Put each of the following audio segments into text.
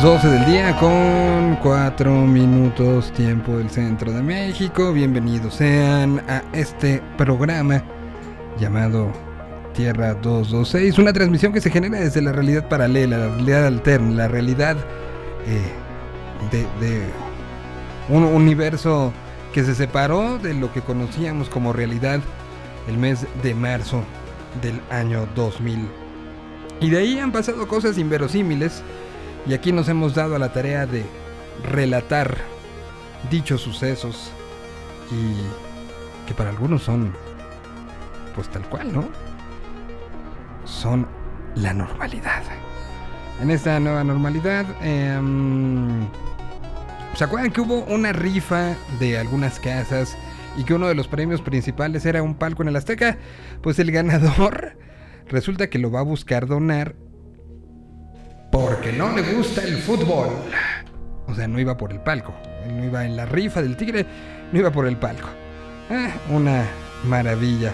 Son las 12 del día con 4 minutos tiempo del centro de México. Bienvenidos sean a este programa llamado Tierra 226. Una transmisión que se genera desde la realidad paralela, la realidad alterna, la realidad eh, de, de un universo que se separó de lo que conocíamos como realidad el mes de marzo del año 2000. Y de ahí han pasado cosas inverosímiles y aquí nos hemos dado a la tarea de relatar dichos sucesos y que para algunos son pues tal cual, ¿no? Son la normalidad. En esta nueva normalidad, em, ¿se acuerdan que hubo una rifa de algunas casas y que uno de los premios principales era un palco en el Azteca? Pues el ganador resulta que lo va a buscar donar porque no le gusta el fútbol. O sea, no iba por el palco. No iba en la rifa del tigre, no iba por el palco. Ah, una maravilla.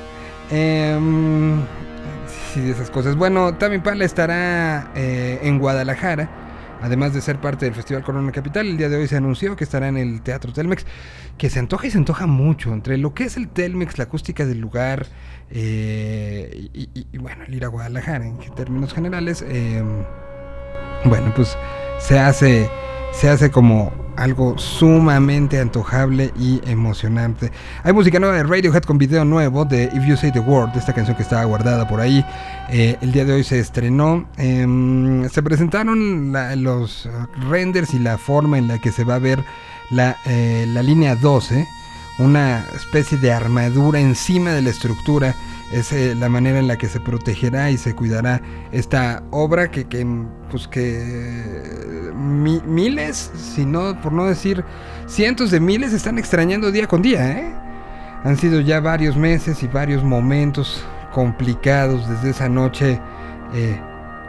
Eh, sí, esas cosas. Bueno, Tami Pala estará eh, en Guadalajara. Además de ser parte del Festival Corona Capital, el día de hoy se anunció que estará en el Teatro Telmex, que se antoja y se antoja mucho entre lo que es el Telmex, la acústica del lugar eh, y, y, bueno, el ir a Guadalajara en términos generales. Eh, bueno, pues se hace, se hace como algo sumamente antojable y emocionante. Hay música nueva de Radiohead con video nuevo de If You Say the Word, esta canción que estaba guardada por ahí. Eh, el día de hoy se estrenó. Eh, se presentaron los renders y la forma en la que se va a ver la, eh, la línea 12, una especie de armadura encima de la estructura es eh, la manera en la que se protegerá y se cuidará esta obra que, que pues que mi, miles, si no, por no decir cientos de miles, están extrañando día con día. ¿eh? Han sido ya varios meses y varios momentos complicados desde esa noche eh,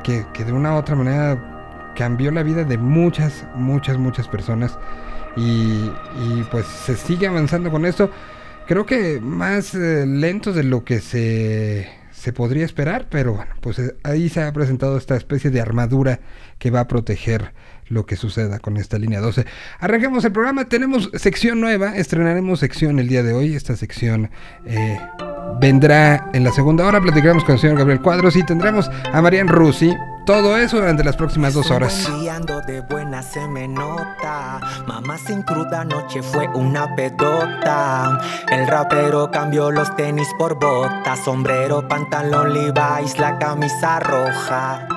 que, que de una u otra manera cambió la vida de muchas, muchas, muchas personas. Y, y pues se sigue avanzando con esto creo que más eh, lentos de lo que se, se, podría esperar, pero bueno, pues eh, ahí se ha presentado esta especie de armadura que va a proteger lo que suceda con esta línea 12. Arranquemos el programa, tenemos sección nueva, estrenaremos sección el día de hoy, esta sección eh, vendrá en la segunda hora, platicaremos con el señor Gabriel Cuadros y tendremos a Marian Rusi. Todo eso durante las próximas dos horas. de buena se me nota. Mamá sin cruda noche fue una pedota. El rapero cambió los tenis por botas, sombrero, pantalón Levi's, la camisa roja.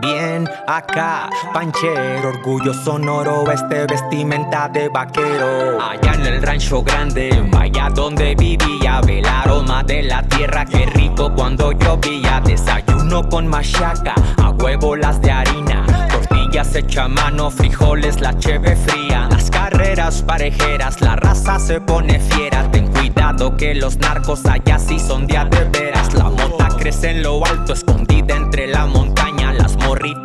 Bien acá, panchero, orgullo sonoro, este vestimenta de vaquero. Allá en el rancho grande, vaya donde vivía, ve el aroma de la tierra, qué rico cuando llovía. Desayuno con machaca, a huevo las de harina, tortillas hecha mano, frijoles, la cheve fría. Las carreras parejeras, la raza se pone fiera. Ten cuidado que los narcos allá sí son de veras. La mota crece en lo alto, escondida entre la montaña.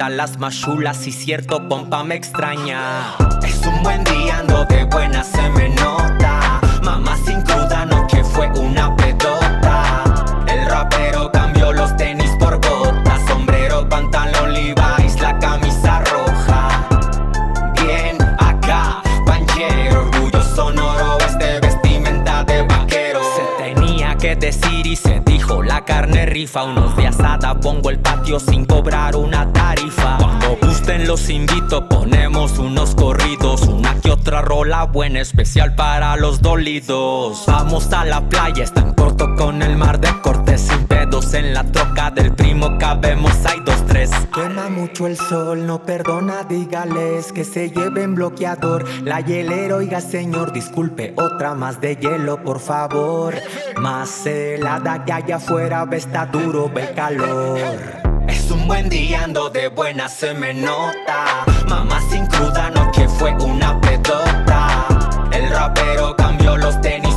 Las machulas y cierto pompa me extraña. Es un buen día, ando de buena, se me nota. Mamá unos de asada, pongo el patio sin cobrar una tarifa. Cuando gusten los invito, ponemos unos corridos, una que otra rola buena, especial para los dolidos. Vamos a la playa, es tan corto con el mar de cortes sin pedos. En la troca del primo cabemos, hay dos, tres. Quema mucho el sol, no perdona, dígales que se lleven bloqueador. La hielera, oiga señor, disculpe, otra más de hielo, por favor. Más helada que allá afuera, está duro, ve calor. Es un buen día, ando de buena, se me nota. Mamá sin cruda, no que fue una pedota. El rapero cambió los tenis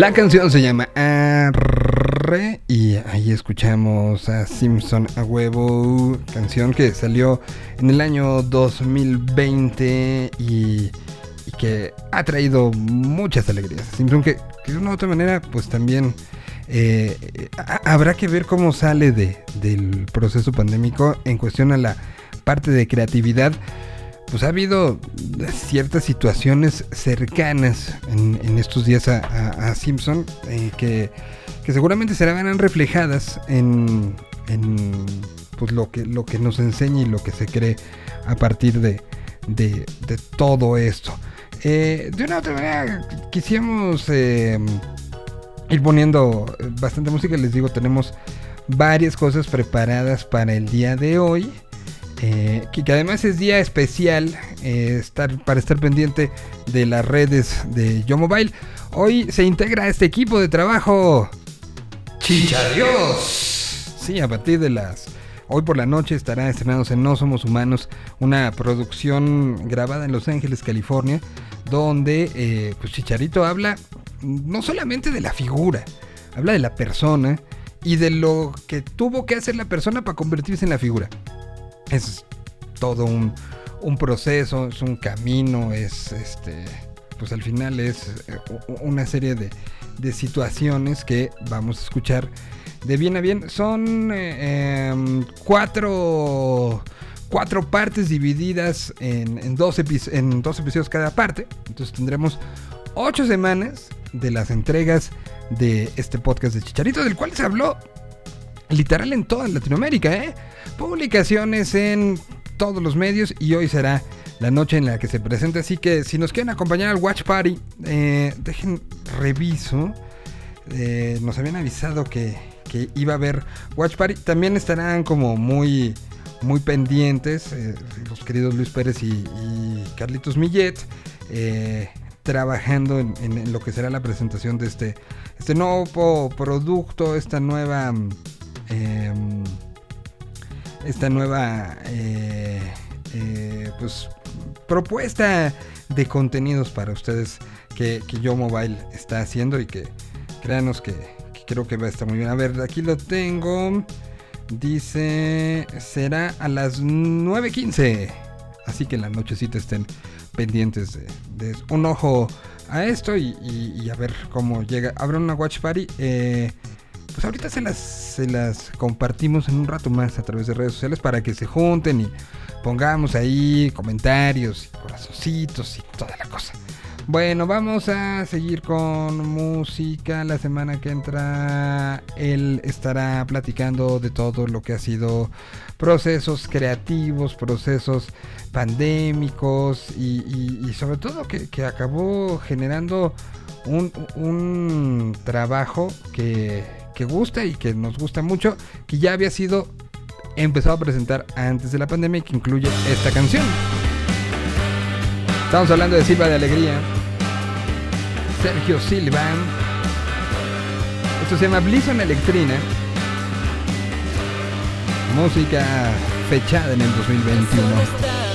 La canción se llama Arre y ahí escuchamos a Simpson a huevo, canción que salió en el año 2020 y, que ha traído muchas alegrías. Simpson que, de una u otra manera pues también eh, habrá que ver cómo sale de, del proceso pandémico en cuestión a la parte de creatividad pues ha habido ciertas situaciones cercanas en, estos días a, Simpson eh, que, seguramente serán reflejadas en, pues lo, que, lo que nos enseña y lo que se cree a partir de, todo esto. Eh, de una otra manera, quisiéramos eh, ir poniendo bastante música. Les digo, tenemos varias cosas preparadas para el día de hoy. Eh, que, además es día especial eh, para estar pendiente de las redes de Yo Mobile. Hoy se integra este equipo de trabajo. ¡Chicharios! Sí, a partir de las. Hoy por la noche estará estrenándose No Somos Humanos, una producción grabada en Los Ángeles, California, donde eh, pues Chicharito habla no solamente de la figura, habla de la persona y de lo que tuvo que hacer la persona para convertirse en la figura es todo un, proceso, es un camino, es este, pues al final es eh, una serie de, situaciones que vamos a escuchar de bien a bien. Son eh, em, cuatro, cuatro partes divididas en, dos en dos episodios cada parte. Entonces tendremos ocho semanas de las entregas de este podcast de Chicharito, del cual se habló literal en toda Latinoamérica, ¿eh? Publicaciones en todos los medios y hoy será la noche en la que se presenta. Así que si nos quieren acompañar al Watch Party, eh, dejen reviso. Eh, nos habían avisado que, iba a haber Watch Party. También estarán como muy, muy pendientes eh, los queridos Luis Pérez y, Carlitos Millet. trabajando en, lo que será la presentación de este, este nuevo producto, esta nueva Em, esta nueva eh, eh, pues, propuesta de contenidos para ustedes que, Yo Mobile está haciendo y que créanos que, creo que va a estar muy bien. A ver, aquí lo tengo. Dice, será a las 9.15. Así que en la nochecita estén pendientes de, un ojo a esto y, a ver cómo llega. Habrá una watch party. Eh, pues ahorita se las, se las compartimos en un rato más a través de redes sociales para que se junten y pongamos ahí comentarios y corazoncitos y toda la cosa. Bueno, vamos a seguir con música. La semana que entra él estará platicando de todo lo que ha sido procesos creativos, procesos pandémicos y, sobre todo que, acabó generando un, un trabajo que que gusta y que nos gusta mucho, que ya había sido empezado a presentar antes de la pandemia y que incluye esta canción. Estamos hablando de Silva de Alegría, Sergio Silva. Esto se llama Blison Electrina. Música fechada en el 2021.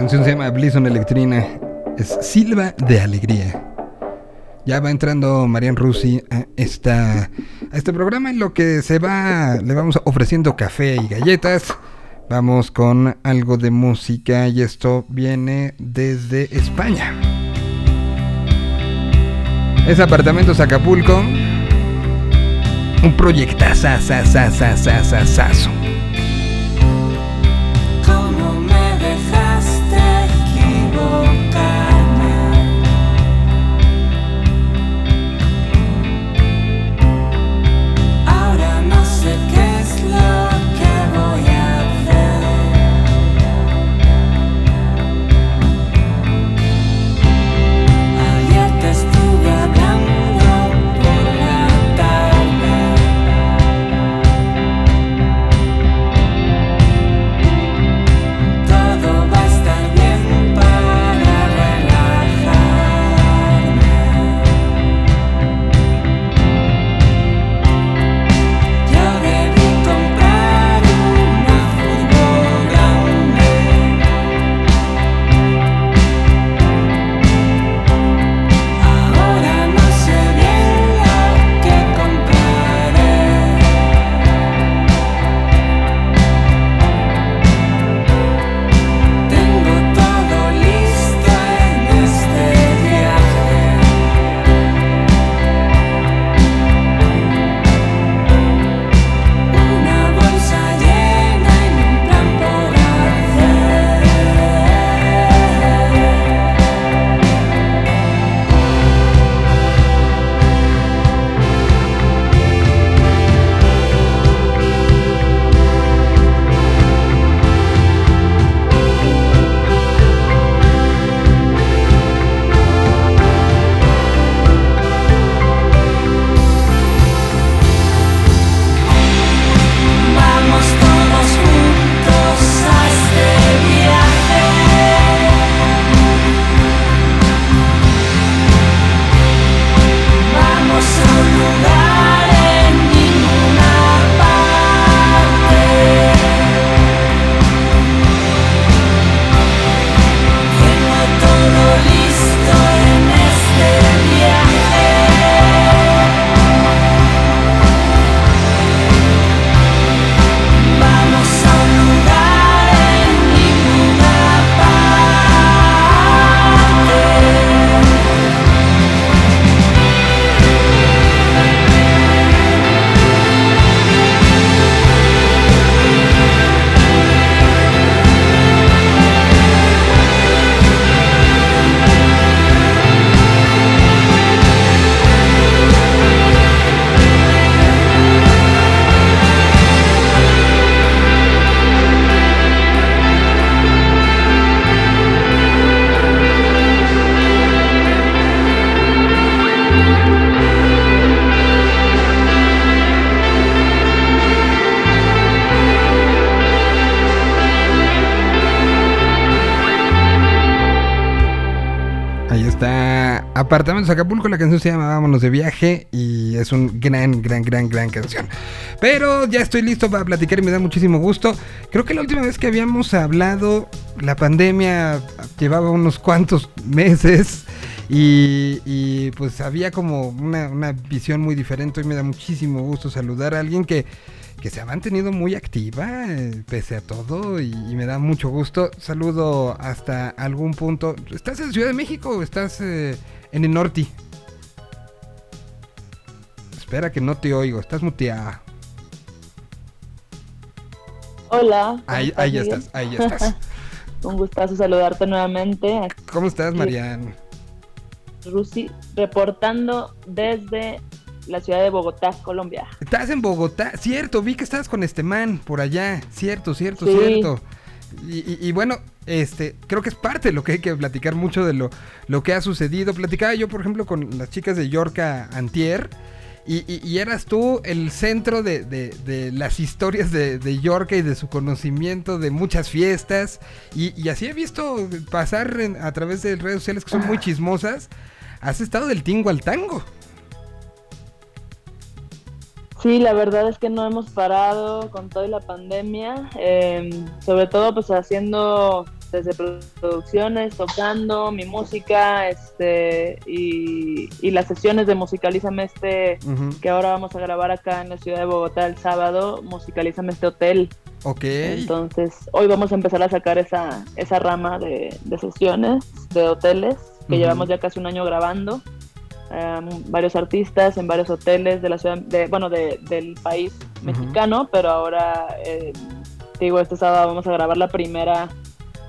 Canción se llama Blison Electrina. Es Silva de Alegría. Ya va entrando Marian Rusi a, esta, a este programa en lo que se va, le vamos ofreciendo café y galletas. Vamos con algo de música y esto viene desde España. Es Apartamentos Acapulco. Un proyectazo. Apartamentos Acapulco, la canción se llama Vámonos de viaje y es un gran, gran, gran, gran canción. Pero ya estoy listo para platicar y me da muchísimo gusto. Creo que la última vez que habíamos hablado, la pandemia llevaba unos cuantos meses y, pues había como una, visión muy diferente. y me da muchísimo gusto saludar a alguien que que se ha mantenido muy activa eh, pese a todo y, me da mucho gusto. Saludo hasta algún punto. ¿Estás en Ciudad de México estás eh, en el norte? Espera que no te oigo, estás muteada. Hola. Ahí, ahí estás, ahí estás. Un gustazo saludarte nuevamente. ¿Cómo estás, Marian? Rusi, reportando desde la ciudad de Bogotá, Colombia. Estás en Bogotá, cierto, vi que estabas con este man por allá, cierto, cierto, cierto. Y, bueno, este, creo que es parte de lo que hay que platicar mucho de lo, lo que ha sucedido. Platicaba yo, por ejemplo, con las chicas de Yorca Antier. Y, eras tú el centro de, las historias de, de, Yorca y de su conocimiento de muchas fiestas. Y, así he visto pasar a través de redes sociales que son muy chismosas. Has estado del tingo al tango. Sí, la verdad es que no hemos parado con toda la pandemia, em, sobre todo pues haciendo desde producciones, tocando mi música, este, y, y las sesiones de Musicalízame este, que ahora vamos a grabar acá en la ciudad de Bogotá el sábado, Musicalízame este hotel. Ok. Entonces, hoy vamos a empezar a sacar esa, esa rama de, de sesiones, de hoteles, que llevamos ya casi un año grabando. Em, varios artistas en varios hoteles de la ciudad, de, bueno, de- del país mexicano, pero ahora, eh, digo, este sábado vamos a grabar la primera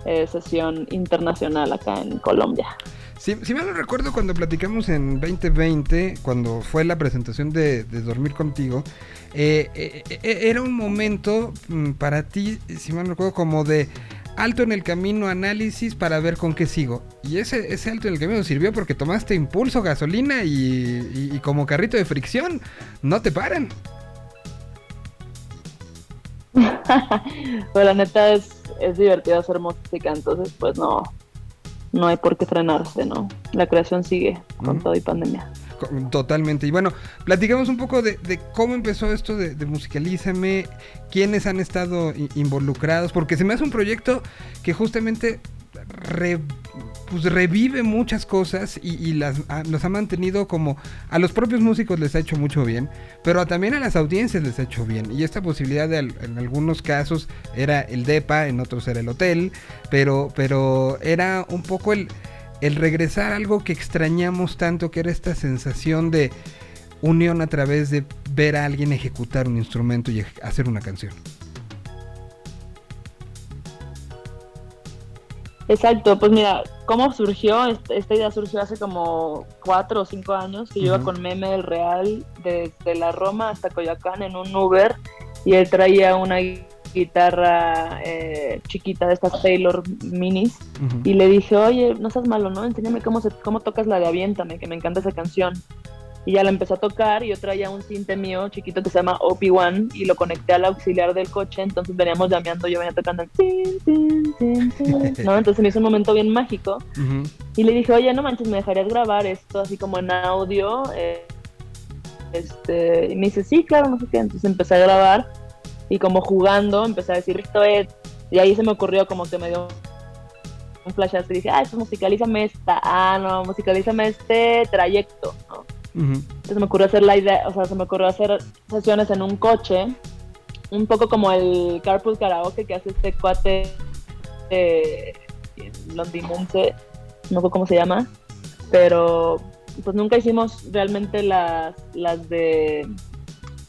eh, sesión internacional acá en Colombia. Si, si mal no recuerdo cuando platicamos en 2020, cuando fue la presentación de, de Dormir Contigo, eh, era un momento mm, para ti, si mal no recuerdo, como de alto en el camino, análisis para ver con qué sigo. Y ese, ese alto en el camino sirvió porque tomaste impulso, gasolina y, y- y como carrito de fricción, no te paran. Pero la neta es, es divertido hacer música, entonces pues no, no hay por qué frenarse, ¿no? La creación sigue con todo y pandemia. Totalmente. Y bueno, platicamos un poco de, cómo empezó esto de, de Musicalízame, quiénes han estado involucrados, porque se me hace un proyecto que justamente pues revive muchas cosas y, las ha- los ha mantenido como a los propios músicos les ha hecho mucho bien, pero a- también a las audiencias les ha hecho bien. Y esta posibilidad de en algunos casos era el DEPA, en otros era el hotel, pero, pero era un poco el, el regresar a algo que extrañamos tanto, que era esta sensación de unión a través de ver a alguien ejecutar un instrumento y hacer una canción. Exacto, pues mira, ¿cómo surgió? Est- Esta idea surgió hace como cuatro o cinco años, que yo iba con Meme del Real desde la Roma hasta Coyoacán en un Uber y él traía una guitarra eh, chiquita de estas Taylor Minis y le dije, oye, no seas malo, ¿no? Enséñame cómo, se, cómo tocas la de Aviéntame, que me encanta esa canción. Y ya la empezó a tocar y yo traía un cinte mío chiquito que se llama OP1 y lo conecté al auxiliar del coche, entonces veníamos llameando, yo venía tocando el ¿no? Entonces me hizo un momento bien mágico y le dije, oye, no manches, ¿me dejarías grabar esto así como en audio? Eh, este, y me dice, sí, claro, no sé qué. Entonces empecé a grabar y como jugando empecé a decir, esto es... Y ahí se me ocurrió como que me dio un flashazo y dije, ah, pues musicalízame esta. Ah, no, musicalízame este trayecto, ¿no? Entonces me ocurrió hacer la idea, o sea, se me ocurrió hacer sesiones en un coche, un poco como el Carpool Karaoke que hace este cuate eh, londinense, no sé cómo se llama, pero pues nunca hicimos realmente las, las de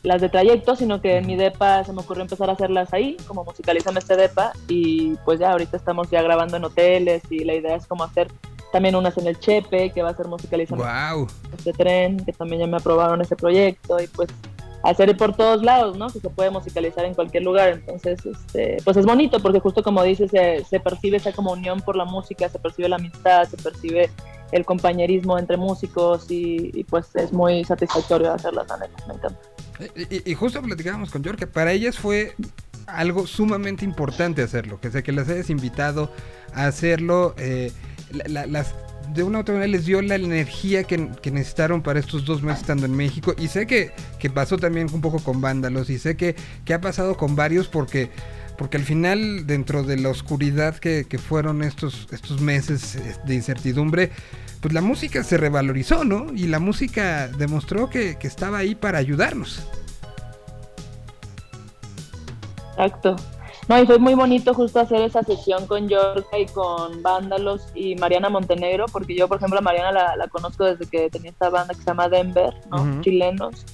las de trayecto, sino que en mi depa se me ocurrió empezar a hacerlas ahí, como musicalizame este depa, y pues ya ahorita estamos ya grabando en hoteles y la idea es como hacer también unas en el Chepe, que va a ser musicalizando Wow. este tren, que también ya me aprobaron ese proyecto y pues hacer por todos lados, ¿no? Que se puede musicalizar en cualquier lugar, entonces, este, pues es bonito porque justo como dices, se, se percibe esa como unión por la música, se percibe la amistad, se percibe el compañerismo entre músicos y, y, pues es muy satisfactorio hacerlas, la neta, me encanta. Y, justo platicábamos con que para ellas fue algo sumamente importante hacerlo, que sea que las hayas invitado a hacerlo, eh, la- la- las de una u otra manera les dio la energía que, que necesitaron para estos dos meses estando en México y sé que, que pasó también un poco con Vándalos y sé que, que ha pasado con varios porque porque al final dentro de la oscuridad que, que fueron estos, estos meses de incertidumbre pues la música se revalorizó, ¿no? Y la música demostró que, que estaba ahí para ayudarnos. Exacto. No, y fue muy bonito justo hacer esa sesión con Yorka y con Vándalos y Mariana Montenegro, porque yo, por ejemplo, a Mariana la, la conozco desde que tenía esta banda que se llama Denver, ¿no? Chilenos.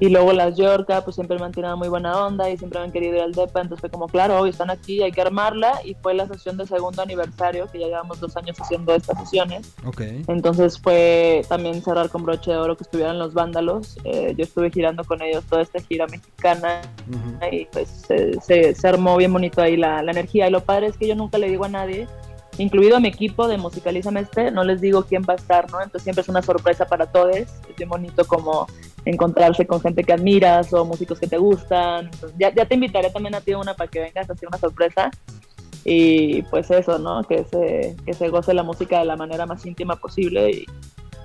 Y luego las Yorka, pues siempre me han tirado muy buena onda y siempre me han querido ir al DEPA, entonces fue como, claro, hoy están aquí, hay que armarla. Y fue la sesión de segundo aniversario, que ya llevamos dos años haciendo estas sesiones. Ok. Entonces fue también cerrar con broche de oro que estuvieran los vándalos. Eh, yo estuve girando con ellos toda esta gira mexicana Ujú. y pues se, se- se armó bien bonito ahí la, la energía. Y lo padre es que yo nunca le digo a nadie, incluido mi equipo de Musicalízame Este, no les digo quién va a estar, ¿no? Entonces siempre es una sorpresa para todos. Es bien bonito como encontrarse con gente que admiras o músicos que te gustan. Ya, ya te invitaré también a ti una para que vengas a hacer una sorpresa. Y pues eso, ¿no? Que se, que se goce la música de la manera más íntima posible y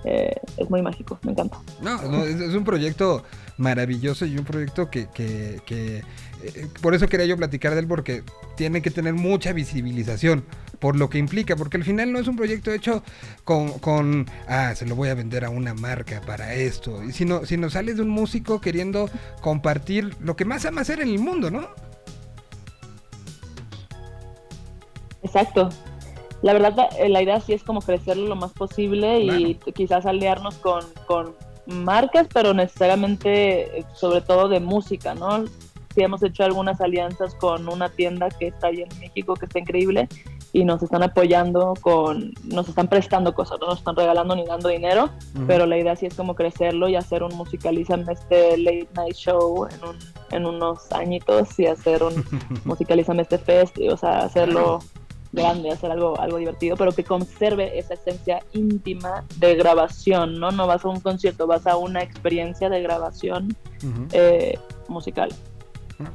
eh, es muy mágico, me encanta. No, no, es un proyecto maravilloso y un proyecto que, que, que eh, por eso quería yo platicar de él porque tiene que tener mucha visibilización por lo que implica, porque al final no es un proyecto hecho con, con ah, se lo voy a vender a una marca para esto, y sino, sino sales de un músico queriendo compartir lo que más ama hacer en el mundo, ¿no? Exacto. La verdad, la, la idea sí es como crecerlo lo más posible y quizás aliarnos con, con marcas, pero necesariamente, sobre todo de música, ¿no? Sí hemos hecho algunas alianzas con una tienda que está ahí en México, que está increíble, y nos están apoyando con, nos están prestando cosas, no nos están regalando ni dando dinero, pero la idea sí es como crecerlo y hacer un musicalizan este late night show en, un, en unos añitos y hacer un musicalizan este fest, o sea, hacerlo grande, hacer algo, algo divertido, pero que conserve esa esencia íntima de grabación, ¿no? No vas a un concierto, vas a una experiencia de grabación eh, musical.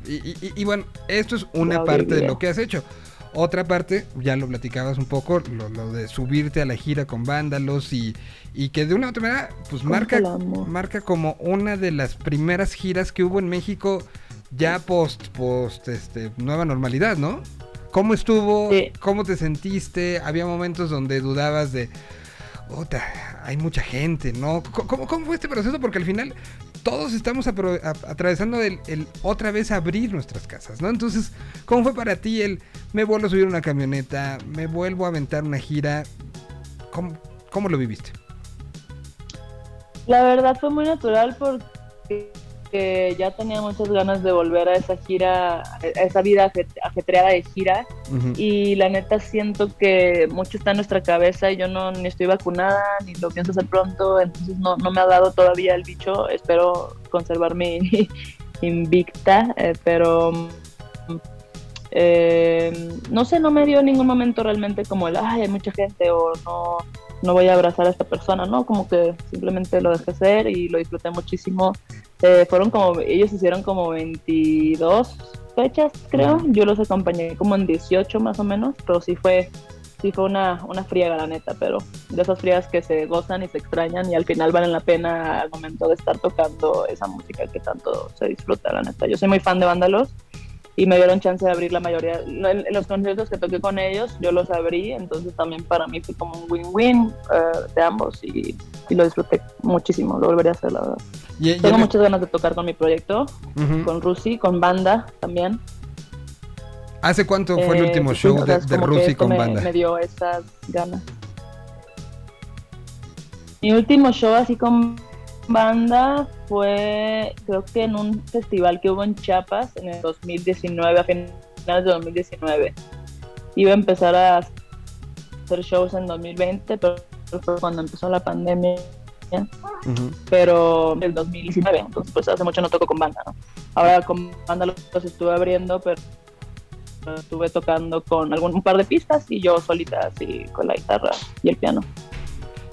Y, bueno, esto es una parte de lo que has hecho. Otra parte, ya lo platicabas un poco, lo, de subirte a la gira con vándalos y, y que de una u otra manera, pues marca, marca como una de las primeras giras que hubo en México ya post, post, este, nueva normalidad, ¿no? ¿Cómo estuvo? ¿Cómo te sentiste? Había momentos donde dudabas de, Ota, hay mucha gente, ¿no? ¿Cómo, ¿Cómo, fue este proceso? Porque al final todos estamos atravesando el, otra vez abrir nuestras casas, ¿no? Entonces, ¿cómo fue para ti el me vuelvo a subir una camioneta, me vuelvo a aventar una gira? ¿Cómo, cómo lo viviste? La verdad fue muy natural porque que ya tenía muchas ganas de volver a esa gira, a esa vida ajetreada de gira. Y la neta siento que mucho está en nuestra cabeza y yo no ni estoy vacunada ni lo pienso hacer pronto, entonces no, no me ha dado todavía el bicho. Espero conservarme invicta, eh, pero eh, no sé, no me dio ningún momento realmente como el, ay, hay mucha gente o no no voy a abrazar a esta persona, ¿no? Como que simplemente lo dejé ser y lo disfruté muchísimo. Eh, fueron como, ellos hicieron como 22 fechas, creo. Yo los acompañé como en 18 más o menos, pero sí fue, sí fue una, una friega, la neta, pero de esas friegas que se gozan y se extrañan y al final valen la pena al momento de estar tocando esa música que tanto se disfruta, la neta. Yo soy muy fan de Vándalos y me dieron chance de abrir la mayoría. Los conciertos que toqué con ellos, yo los abrí, entonces también para mí fue como un win-win eh, de ambos y, lo disfruté muchísimo, lo volvería a hacer, la verdad. Tengo muchas ganas de tocar con mi proyecto, con Rusi, con banda también. ¿Hace cuánto fue el eh, último show de, de con banda? Me dio esas ganas. Mi último show así con banda fue, creo que en un festival que hubo en Chiapas en el 2019, a finales de 2019. Iba a empezar a hacer shows en 2020, pero fue cuando empezó la pandemia. Pero en el 2019, entonces pues hace mucho no toco con banda, Ahora con banda los, estuve abriendo, pero estuve tocando con algún un par de pistas y yo solita así con la guitarra y el piano.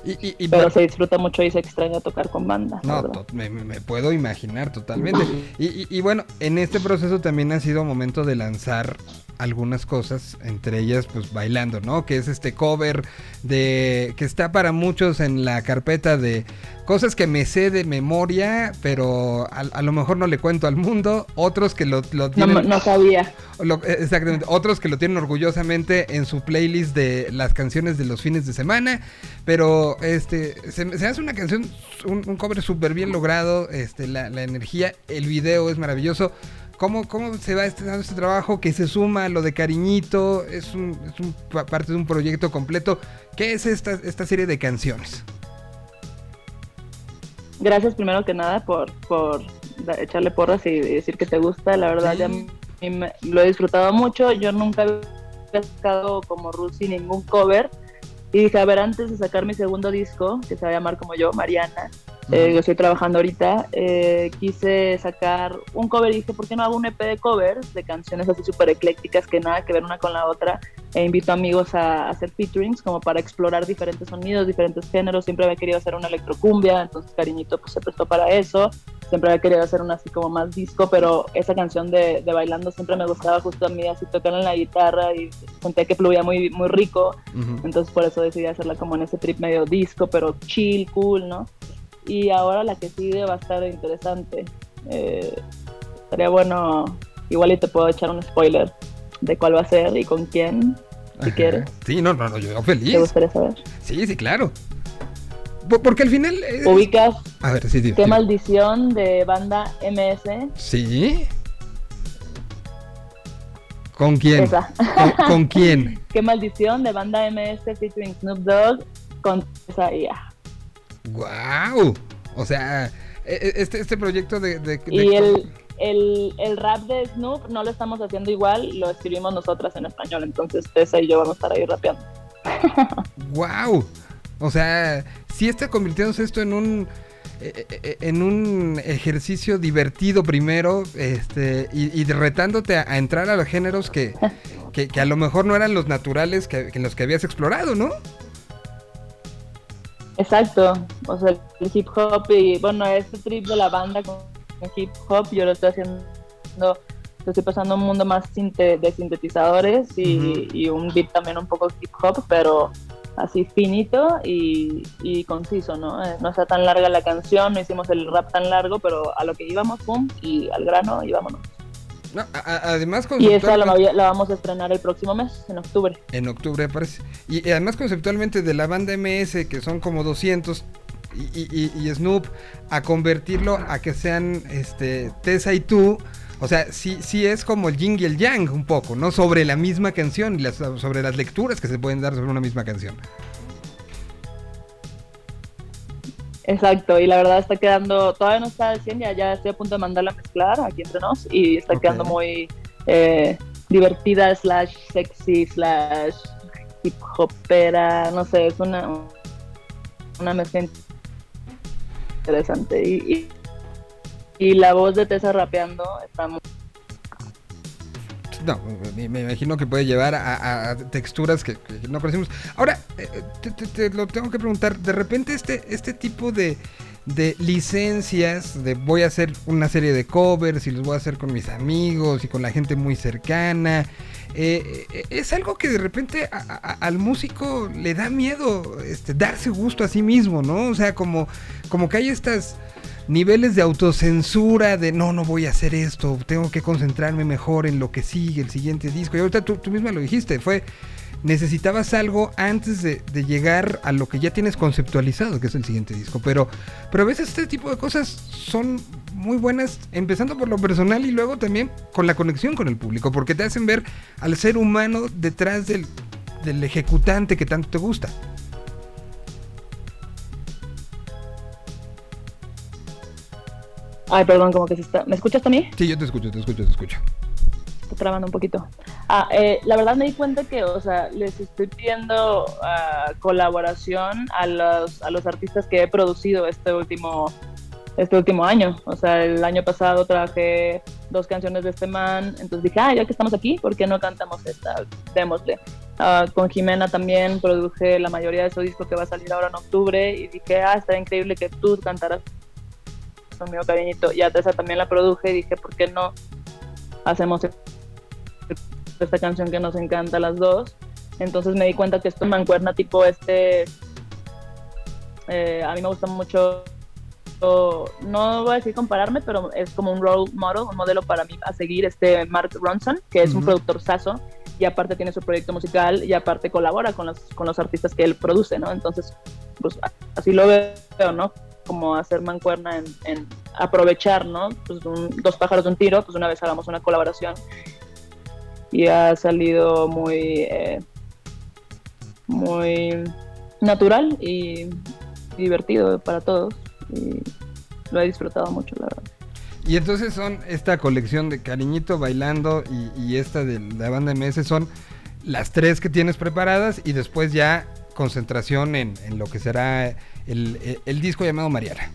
Y, Pero se disfruta mucho y se extraña tocar con banda. No, me, puedo imaginar totalmente. y, bueno, en este proceso también ha sido momento de lanzar algunas cosas, entre ellas pues bailando, ¿no? Que es este cover de que está para muchos en la carpeta de cosas que me sé de memoria, pero a, lo mejor no le cuento al mundo, otros que lo, tienen... No, sabía. exactamente, otros que lo tienen orgullosamente en su playlist de las canciones de los fines de semana, pero este se, hace una canción, un, cover súper bien logrado, este, la, la energía, el video es maravilloso. ¿Cómo, ¿Cómo se va estrenando este trabajo que se suma a lo de Cariñito? Es, un, es un, parte de un proyecto completo. ¿Qué es esta, esta serie de canciones? Gracias primero que nada por, por echarle porras y decir que te gusta. La verdad, ya lo he disfrutado mucho. Yo nunca he sacado como Rusi ningún cover. Y dije, a ver, antes de sacar mi segundo disco, que se va a llamar como yo, Mariana, eh, yo estoy trabajando ahorita, eh, quise sacar un cover y dije, ¿por qué no hago un EP de covers de canciones así súper eclécticas que nada que ver una con la otra? E invito amigos a, hacer featurings como para explorar diferentes sonidos, diferentes géneros. Siempre había querido hacer una electrocumbia, entonces Cariñito pues se prestó para eso. Siempre había querido hacer una así como más disco, pero esa canción de, de bailando siempre me gustaba justo a mí, así tocar en la guitarra y sentía que fluía muy, muy rico. Entonces por eso decidí hacerla como en ese trip medio disco, pero chill, cool, ¿no? Y ahora la que sigue va a estar interesante. Eh, estaría bueno, igual y te puedo echar un spoiler de cuál va a ser y con quién, si quieres. Sí, no, no, no, yo feliz. ¿Te gustaría saber? Sí, sí, claro. Porque al final... ¿Ubicas a ver, sí, qué maldición de banda MS? Sí. ¿Con quién? ¿Con, quién? Qué maldición de banda MS featuring Snoop Dogg con esa IA. ¡Wow! O sea, e, e, este, este proyecto de... y el, el, el, rap de Snoop no lo estamos haciendo igual, lo escribimos nosotras en español, entonces Tessa y yo vamos a estar ahí rapeando. ¡Wow! O sea, si está convirtiéndose esto en un eh, en un ejercicio divertido primero este, y, retándote a, entrar a los géneros que, que, a lo mejor no eran los naturales que, en los que habías explorado, ¿no? Exacto, o sea, el hip hop y bueno, este trip de la banda con hip hop yo lo estoy haciendo, lo estoy pasando un mundo más de sintetizadores y, y un beat también un poco hip hop, pero así finito y, conciso, ¿no? Eh, no está tan larga la canción, no hicimos el rap tan largo, pero a lo que íbamos, pum, y al grano y vámonos. No, además Y esa la, vamos a estrenar el próximo mes, en octubre. En octubre, parece. Y, además conceptualmente de la banda MS, que son como 200, y, y, Snoop, a convertirlo a que sean este, Tessa y tú o sea, sí, sí es como el yin y el yang un poco, ¿no? Sobre la misma canción y las, sobre las lecturas que se pueden dar sobre una misma canción. Exacto, y la verdad está quedando, todavía no está al 100, ya, ya estoy a punto de mandarla a mezclar aquí entre nos y está quedando muy eh, divertida, slash sexy, slash hip hopera, no sé, es una, una mezcla interesante. Y y la voz de Tessa rapeando está muy... No, me, imagino que puede llevar a, texturas que, no conocemos. Ahora, eh, te, lo tengo que preguntar, de repente este, este tipo de, de licencias, de voy a hacer una serie de covers y los voy a hacer con mis amigos y con la gente muy cercana, eh, eh, es algo que de repente al músico le da miedo este, darse gusto a sí mismo, ¿no? O sea, como, como que hay estas niveles de autocensura, de no, no voy a hacer esto, tengo que concentrarme mejor en lo que sigue, el siguiente disco. Y ahorita tú, tú misma lo dijiste, fue, necesitabas algo antes de, llegar a lo que ya tienes conceptualizado, que es el siguiente disco. Pero, pero a veces este tipo de cosas son muy buenas, empezando por lo personal y luego también con la conexión con el público, porque te hacen ver al ser humano detrás del, del ejecutante que tanto te gusta. Ay, perdón, como que se está... ¿Me escuchas mí? Sí, yo te escucho, te escucho, te escucho. Está trabando un poquito. Ah, eh, la verdad me di cuenta que, o sea, les estoy pidiendo ah, colaboración a los, a los artistas que he producido este último, este último año. O sea, el año pasado traje dos canciones de este man, entonces dije, ah, ya que estamos aquí, ¿por qué no cantamos esta? Démosle. Uh, con Jimena también produje la mayoría de su disco que va a salir ahora en octubre y dije, ah, estaría increíble que tú cantaras conmigo cariñito. Y a Tessa también la produje y dije, ¿por qué no hacemos esta canción que nos encanta a las dos? Entonces me di cuenta que esto mancuerna tipo este... Eh, a mí me gusta mucho no voy a decir compararme, pero es como un role model, un modelo para mí a seguir, este Mark Ronson, que es un productor saso, y aparte tiene su proyecto musical, y aparte colabora con los, con los artistas que él produce, ¿no? Entonces, pues así lo veo, ¿no? Como hacer mancuerna en, aprovechar, ¿no? Pues dos pájaros de un tiro, pues una vez hagamos una colaboración y ha salido muy, eh, muy natural y divertido para todos y lo he disfrutado mucho, la verdad. Y entonces son esta colección de Cariñito bailando y, esta de la banda MS son las tres que tienes preparadas y después ya concentración en, en lo que será el, disco llamado Mariana.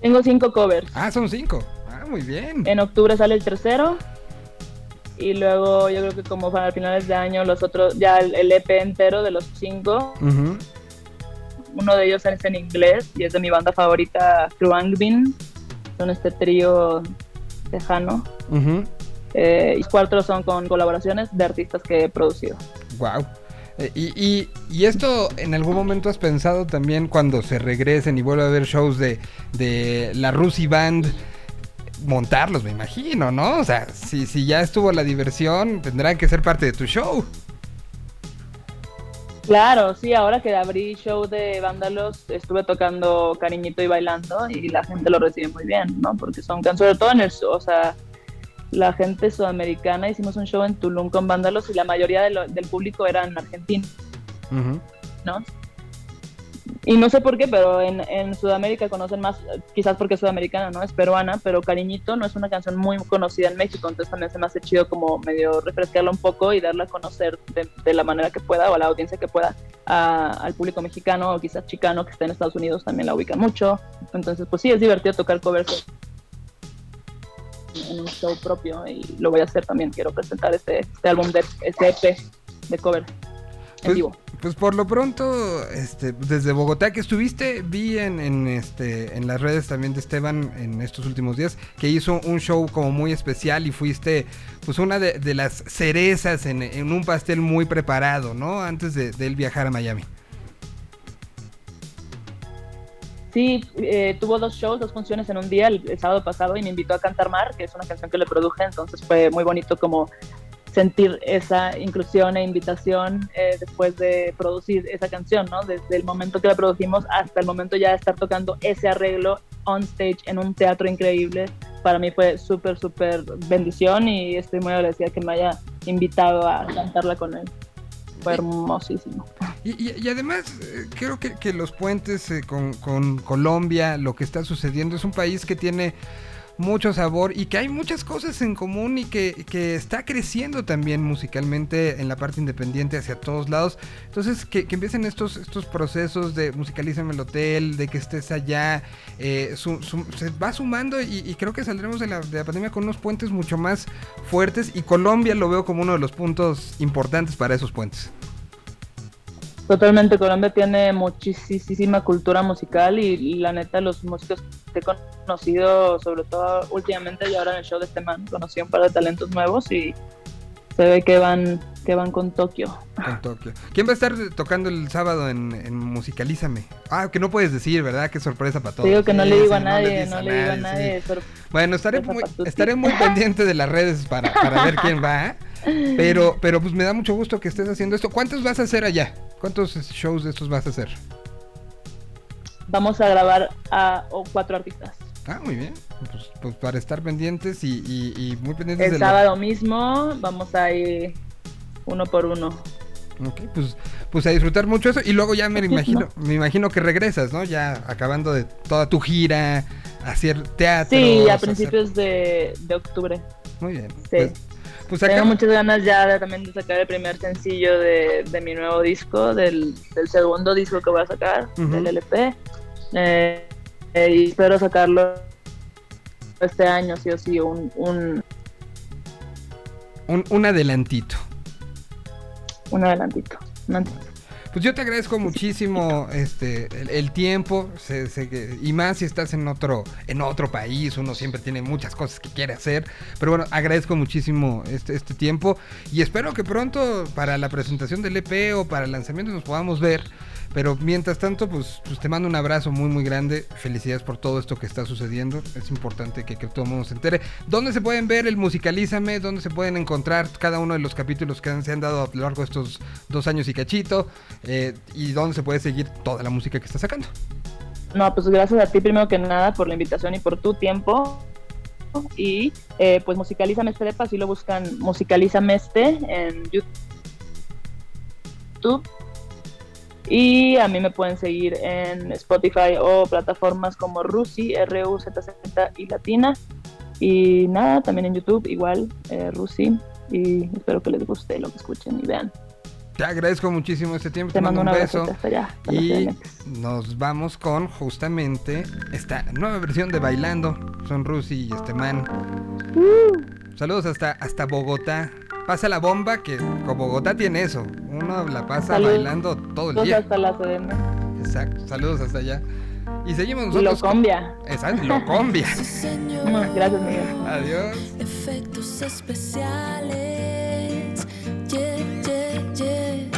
Tengo cinco covers. Ah, son cinco. Ah, muy bien. En octubre sale el tercero. Y luego yo creo que como para finales de año los otros, ya el, EP entero de los cinco. Uno de ellos es en inglés y es de mi banda favorita, Kruangbin. Son este trío tejano. Eh, y cuatro son con colaboraciones de artistas que he producido. Wow. Eh, y, y, esto en algún momento has pensado también cuando se regresen y vuelva a haber shows de, de la Rusi Band montarlos, me imagino, ¿no? O sea, si, si ya estuvo la diversión, tendrán que ser parte de tu show. Claro, sí, ahora que abrí show de Vándalos, estuve tocando Cariñito y bailando y la gente lo recibe muy bien, ¿no? Porque son canciones, sobre todo en el, o sea, la gente sudamericana, hicimos un show en Tulum con Vándalos y la mayoría del público eran argentinos, ¿no? Y no sé por qué, pero en, en, Sudamérica conocen más, quizás porque es sudamericana, ¿no? Es peruana, pero Cariñito no es una canción muy conocida en México, entonces también se me hace chido como medio refrescarla un poco y darla a conocer de, la manera que pueda o a la audiencia que pueda al público mexicano o quizás chicano que está en Estados Unidos también la ubican mucho. Entonces, pues sí, es divertido tocar covers en un show propio y lo voy a hacer también. Quiero presentar este, este álbum de este EP de cover en pues, vivo. Pues por lo pronto, este, desde Bogotá que estuviste, vi en, en, este, en las redes también de Esteban en estos últimos días que hizo un show como muy especial y fuiste pues una de, las cerezas en, en, un pastel muy preparado, ¿no? Antes de, él viajar a Miami. Sí, eh, tuvo dos shows, dos funciones en un día el, el, sábado pasado y me invitó a cantar Mar, que es una canción que le produje, entonces fue muy bonito como sentir esa inclusión e invitación eh, después de producir esa canción, ¿no? Desde el momento que la produjimos hasta el momento ya de estar tocando ese arreglo on stage en un teatro increíble, para mí fue súper, súper bendición y estoy muy agradecida que me haya invitado a cantarla con él. Fue hermosísimo. Y, además, eh, creo que, que los puentes eh, con, con Colombia, lo que está sucediendo, es un país que tiene mucho sabor y que hay muchas cosas en común y que, está creciendo también musicalmente en la parte independiente hacia todos lados. Entonces, que, empiecen estos, estos procesos de musicalízame el hotel, de que estés allá, eh, se va sumando y, creo que saldremos de la, de la pandemia con unos puentes mucho más fuertes y Colombia lo veo como uno de los puntos importantes para esos puentes. Totalmente, Colombia tiene muchísima cultura musical y, la neta los músicos que he conocido, sobre todo últimamente y ahora en el show de este man, conocí un par de talentos nuevos y se ve que van que van con Tokio. Con Tokio. ¿Quién va a estar tocando el sábado en, Musicalízame? Ah, que no puedes decir, ¿verdad? Qué sorpresa para todos. Digo que no le digo a nadie, no, le digo a nadie. Bueno, estaré muy, estaré muy pendiente de las redes para, para ver quién va. Pero, pero pues me da mucho gusto que estés haciendo esto. ¿Cuántos vas a hacer allá? ¿Cuántos shows de estos vas a hacer? Vamos a grabar a cuatro artistas. Ah, muy bien. Pues, pues para estar pendientes y, muy pendientes El sábado mismo vamos a ir uno por uno. Ok, pues, pues a disfrutar mucho eso y luego ya me imagino, me imagino que regresas, ¿no? Ya acabando de toda tu gira, hacer teatro. Sí, a principios de, octubre. Muy bien. Sí. Pues, pues Tengo muchas ganas ya también de sacar el primer sencillo de, mi nuevo disco, del, segundo disco que voy a sacar, del LP. Eh, eh, y espero sacarlo este año, sí o sí, un, un, un, adelantito. Un adelantito. Un adelantito. Pues yo te agradezco muchísimo este el, tiempo y más si estás en otro en otro país, uno siempre tiene muchas cosas que quiere hacer, pero bueno, agradezco muchísimo este, este tiempo y espero que pronto para la presentación del EP o para el lanzamiento nos podamos ver pero mientras tanto, pues, pues, te mando un abrazo muy, muy grande. Felicidades por todo esto que está sucediendo. Es importante que, todo el mundo se entere. ¿Dónde se pueden ver el Musicalízame? ¿Dónde se pueden encontrar cada uno de los capítulos que se han dado a lo largo de estos dos años y cachito? Eh, ¿Y dónde se puede seguir toda la música que está sacando? No, pues gracias a ti primero que nada por la invitación y por tu tiempo. Y eh, pues Musicalízame este si lo buscan Musicalízame este en YouTube y a mí me pueden seguir en Spotify o plataformas como Rusi, R-U-Z-Z y Latina. Y nada, también en YouTube, igual, eh, Rusi. Y espero que les guste lo que escuchen y vean. Te agradezco muchísimo este tiempo. Te, mando un beso. y nos vamos con justamente esta nueva versión de Bailando. Son Rusi y este man. Uh. Saludos hasta, hasta Bogotá pasa la bomba que como Bogotá tiene eso. Uno la pasa bailando todo el día. hasta la Sedena. Exacto. Saludos hasta allá. Y seguimos nosotros. Locombia. Con... Exacto, Locombia. Gracias, Miguel. Adiós. Efectos especiales. Yeah, yeah, yeah.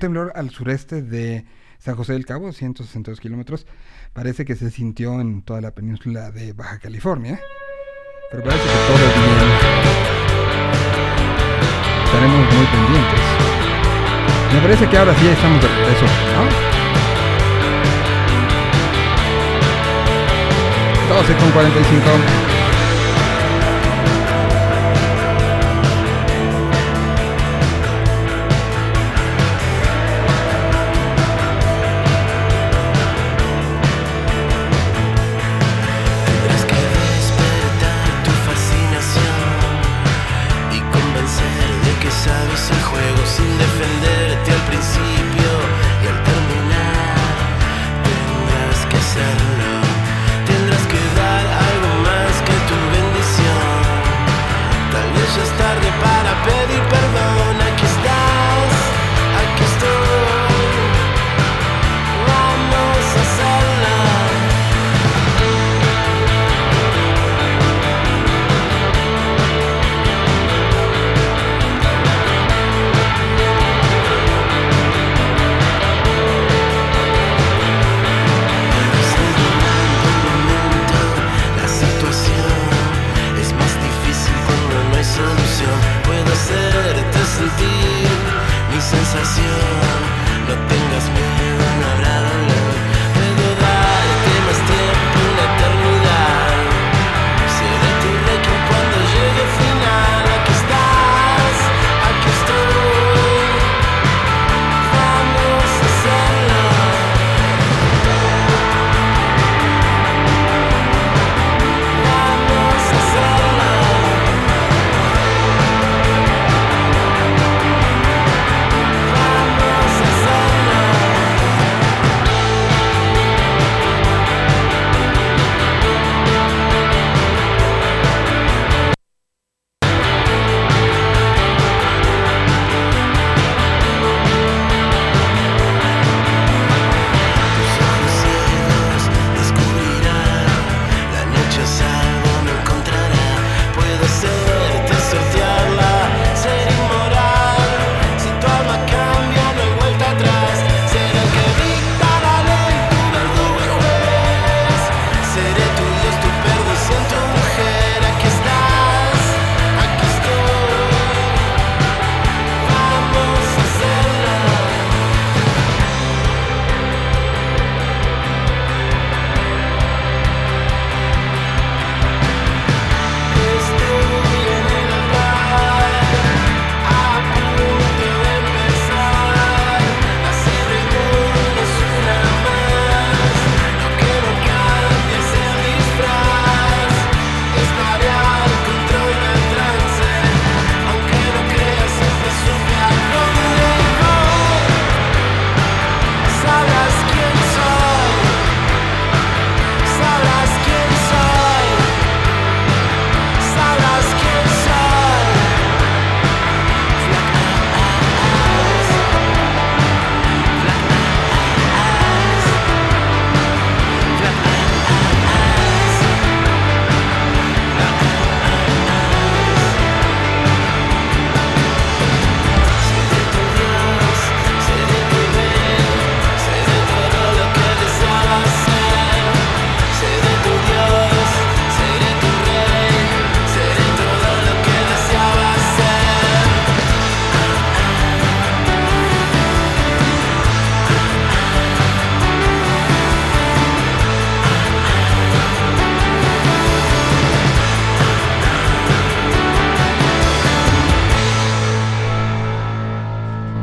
Temblor al sureste de San José del Cabo, 162 kilómetros. Parece que se sintió en toda la península de Baja California. Pero parece que todo bien. Estaremos muy pendientes. Me parece que ahora sí estamos de regreso, ¿no? 12 con 45.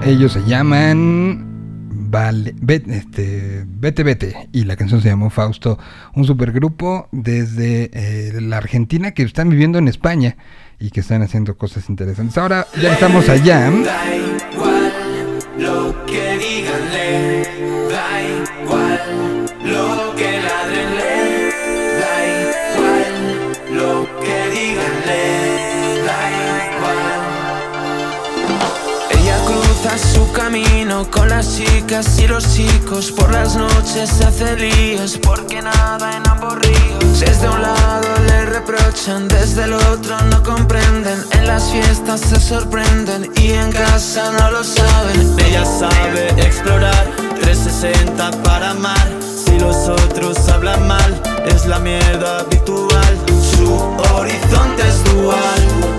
Ellos se llaman Vale, este, vete, vete. Y la canción se llamó Fausto, un supergrupo desde eh, la Argentina que están viviendo en España y que están haciendo cosas interesantes. Ahora ya estamos allá. Las chicas y los chicos, por las noches se hace líos porque nada en ambos ríos. Desde un lado le reprochan, desde el otro no comprenden. En las fiestas se sorprenden y en casa no lo saben. Ella sabe explorar 360 para amar. Si los otros hablan mal, es la mierda habitual. Su horizonte es dual.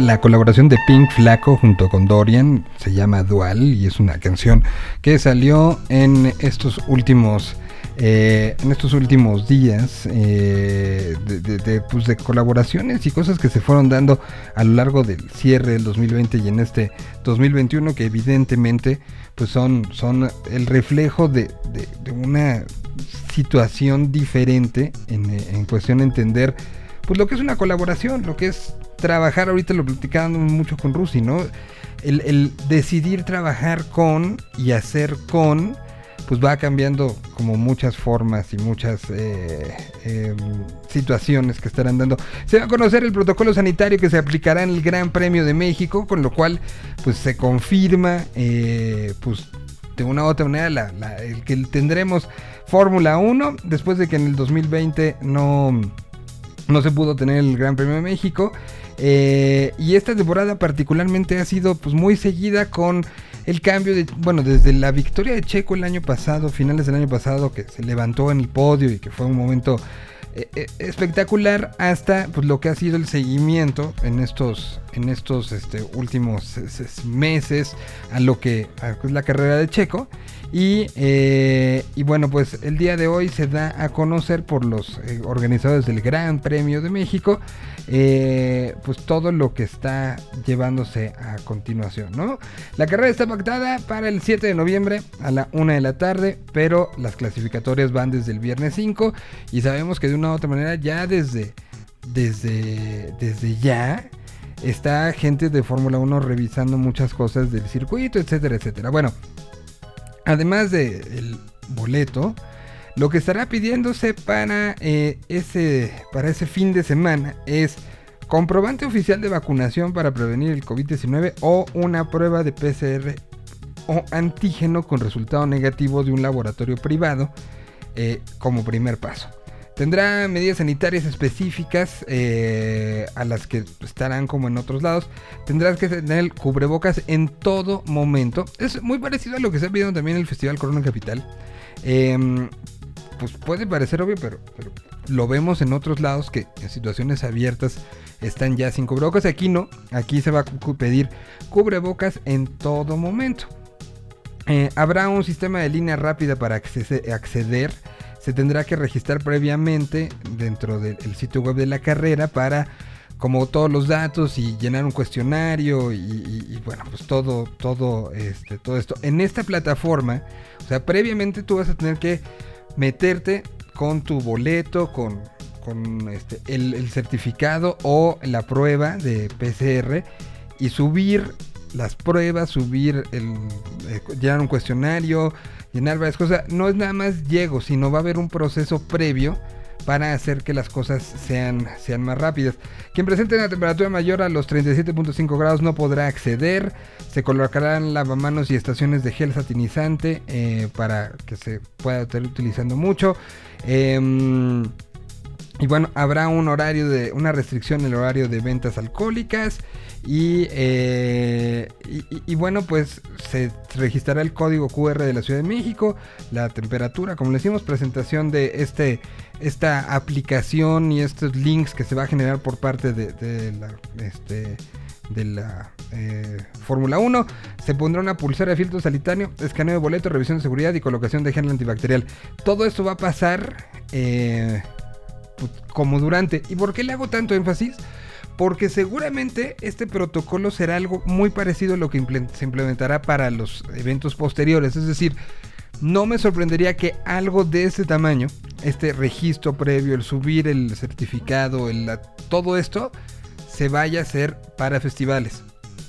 La colaboración de Pink Flaco junto con Dorian, se llama Dual y es una canción que salió en estos últimos eh, en estos últimos días eh, de, pues, de colaboraciones y cosas que se fueron dando a lo largo del cierre del 2020 y en este 2021 que evidentemente pues son, son el reflejo de, una situación diferente en, en cuestión de entender pues lo que es una colaboración, lo que es trabajar, ahorita lo platicábamos mucho con Rusi, ¿no? El, decidir trabajar con y hacer con, pues va cambiando como muchas formas y muchas eh, eh, situaciones que estarán dando. Se va a conocer el protocolo sanitario que se aplicará en el Gran Premio de México, con lo cual pues se confirma eh, pues de una u otra manera la- el que tendremos Fórmula 1 después de que en el 2020 no no se pudo tener el Gran Premio de México. Eh, y esta temporada particularmente ha sido pues muy seguida con el cambio de, bueno, desde la victoria de Checo el año pasado, finales del año pasado, que se levantó en el podio y que fue un momento eh, eh, espectacular hasta pues, lo que ha sido el seguimiento en estos, en estos este, últimos meses a lo que es la carrera de Checo. Y, eh, y, bueno, pues el día de hoy se da a conocer por los organizadores del Gran Premio de México, pues todo lo que está llevándose a continuación, ¿no? La carrera está pactada para el 7 de noviembre a la 1 de la tarde, pero las clasificatorias van desde el viernes 5 y sabemos que de una u otra manera ya desde, desde, desde ya está gente de Fórmula 1 revisando muchas cosas del circuito, etcétera, etcétera. Bueno, además del boleto, lo que estará pidiéndose para, eh, ese, para ese fin de semana es comprobante oficial de vacunación para prevenir el COVID-19 o una prueba de PCR o antígeno con resultado negativo de un laboratorio privado eh, como primer paso. Tendrá medidas sanitarias específicas eh, a las que estarán como en otros lados. Tendrás que tener cubrebocas en todo momento. Es muy parecido a lo que se ha visto también en el Festival Corona Capital. Em, pues puede parecer obvio, pero, lo vemos en otros lados que en situaciones abiertas están ya sin cubrebocas. Aquí no, aquí se va a pedir cubrebocas en todo momento. Eh, habrá un sistema de línea rápida para acceder se tendrá que registrar previamente dentro del sitio web de la carrera para como todos los datos y llenar un cuestionario y, bueno pues todo todo este todo esto. En esta plataforma o sea previamente tú vas a tener que meterte con tu boleto con con este, el, certificado o la prueba de PCR y subir las pruebas, subir el, eh, llenar un cuestionario, llenar varias cosas. No es nada más llego, sino va a haber un proceso previo para hacer que las cosas sean, sean más rápidas. Quien presente una temperatura mayor a los 37.5 grados no podrá acceder. Se colocarán lavamanos y estaciones de gel satinizante eh, para que se pueda estar utilizando mucho. Em, y bueno, habrá un horario de una restricción en el horario de ventas alcohólicas. Eh, y, bueno, pues se registrará el código QR de la Ciudad de México, la temperatura, como le decimos, presentación de este, esta aplicación y estos links que se va a generar por parte de, la, este, de la eh, Fórmula 1. Se pondrá una pulsera de filtro sanitario, escaneo de boleto, revisión de seguridad y colocación de gel antibacterial. Todo esto va a pasar eh, como durante. ¿Y por qué le hago tanto énfasis? porque seguramente este protocolo será algo muy parecido a lo que se implementará para los eventos posteriores. Es decir, no me sorprendería que algo de ese tamaño, este registro previo, el subir el certificado, el, todo esto, se vaya a hacer para festivales.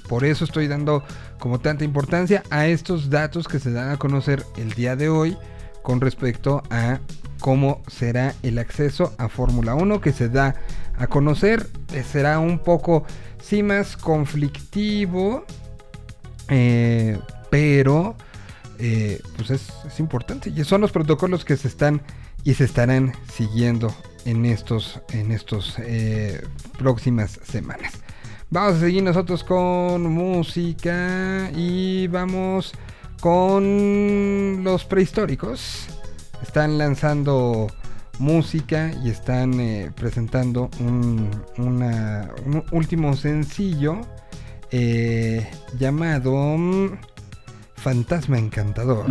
Por eso estoy dando como tanta importancia a estos datos que se dan a conocer el día de hoy con respecto a cómo será el acceso a Fórmula 1 que se da a conocer. Eh, será un poco, sí, más conflictivo, eh, pero eh, pues es, importante. Y son los protocolos que se están y se estarán siguiendo en estos, en estos próximas semanas. Vamos a seguir nosotros con música y vamos con los prehistóricos. Están lanzando música y están eh, presentando un, último sencillo eh, llamado mm, Fantasma Encantador.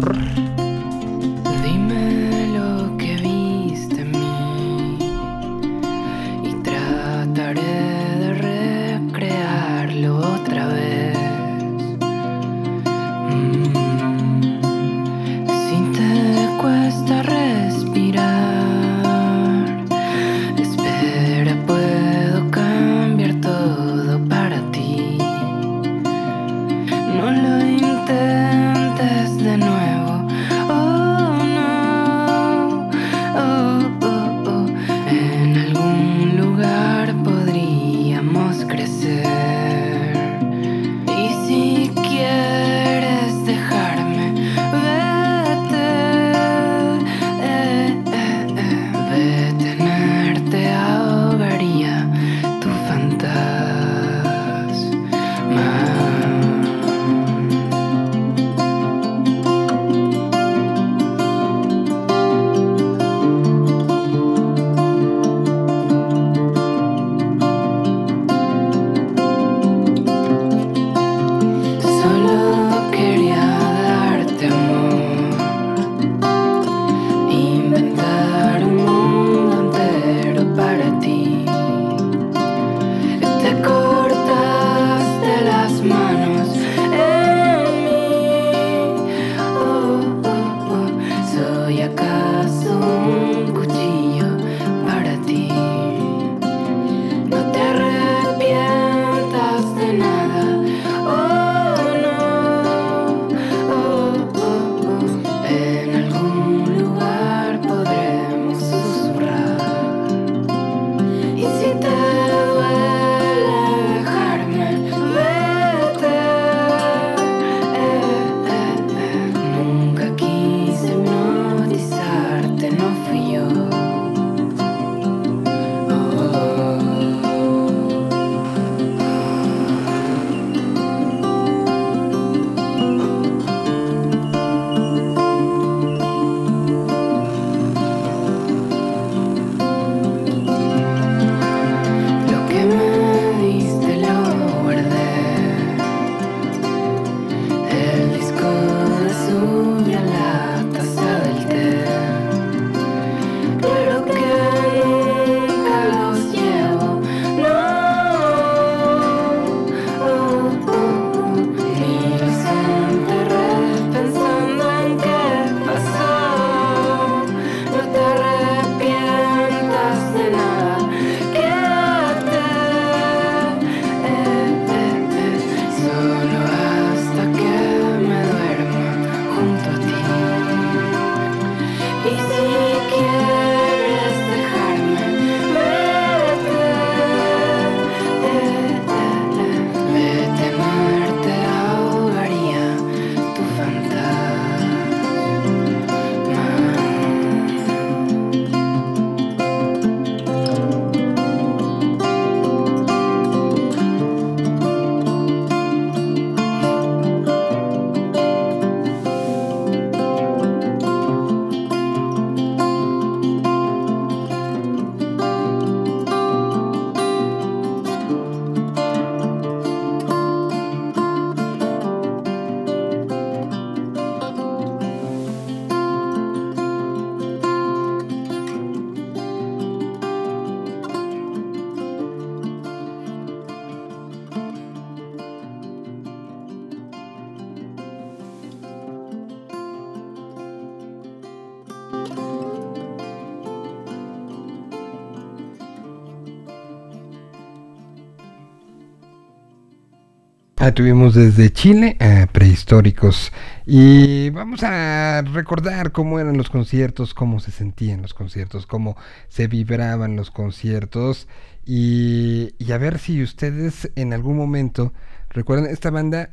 Ah, tuvimos desde Chile a prehistóricos. Y vamos a recordar cómo eran los conciertos, cómo se sentían los conciertos, cómo se vibraban los conciertos. Y, y a ver si ustedes en algún momento recuerdan esta banda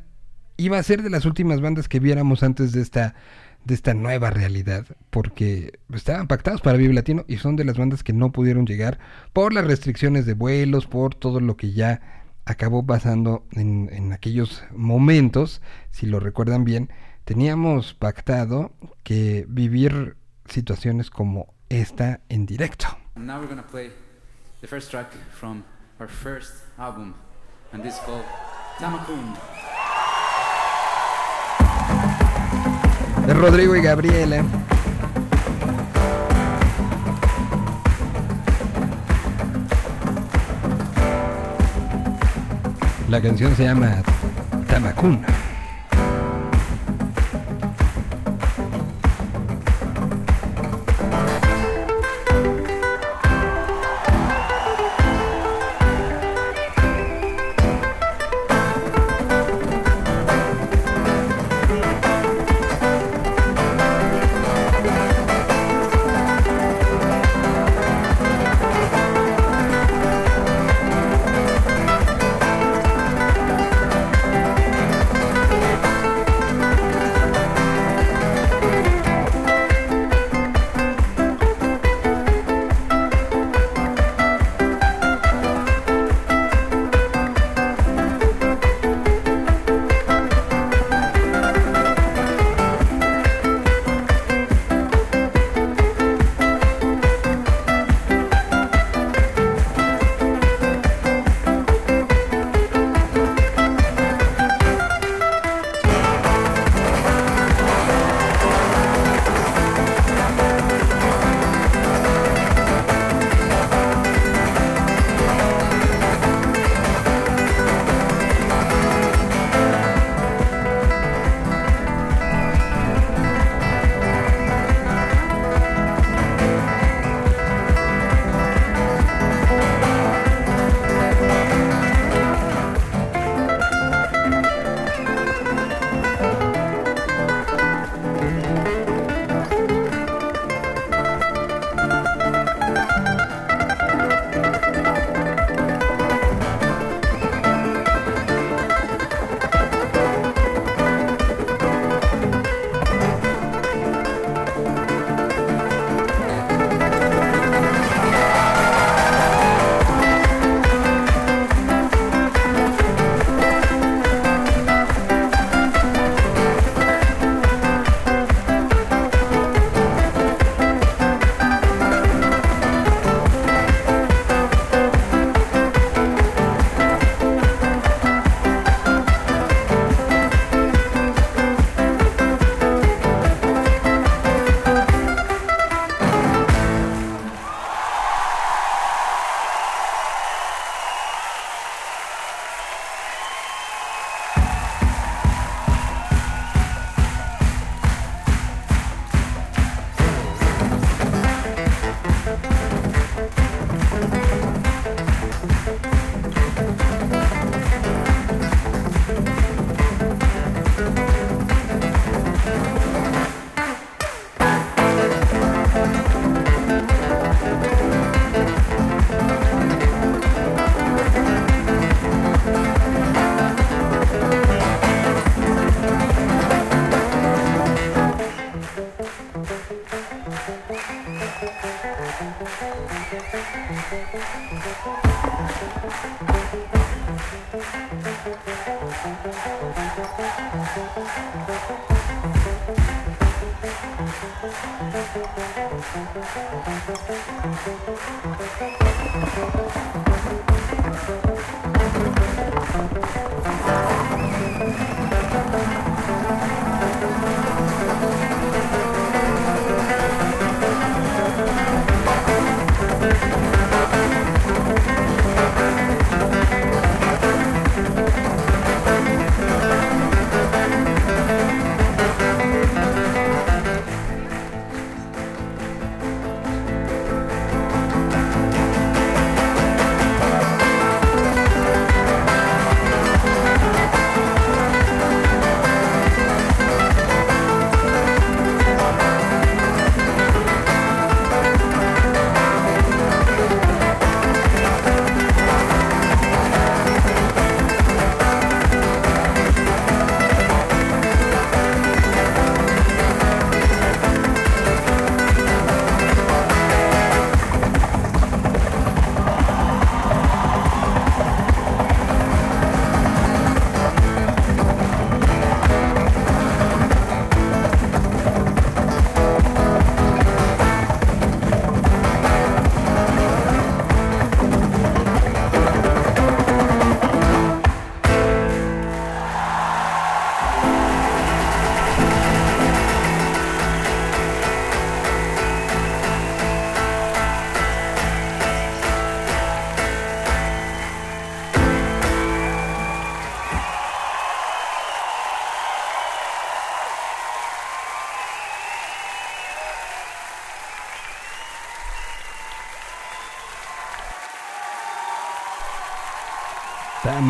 iba a ser de las últimas bandas que viéramos antes de esta de esta nueva realidad porque estaban pactados para Vive Latino y son de las bandas que no pudieron llegar por las restricciones de vuelos, por todo lo que ya acabó pasando en, en aquellos momentos, si lo recuerdan bien, teníamos pactado que vivir situaciones como esta en directo. And now we're gonna play the first track from our first album, and this is called Tamakun. De Rodrigo y Gabriela. La canción se llama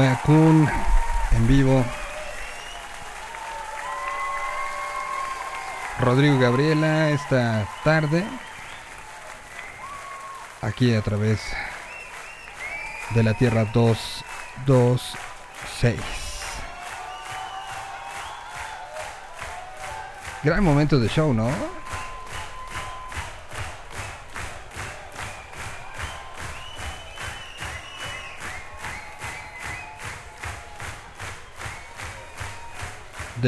En vivo. Rodrigo Gabriela esta tarde. Aquí a través de la Tierra 226. Gran momento de show, ¿no?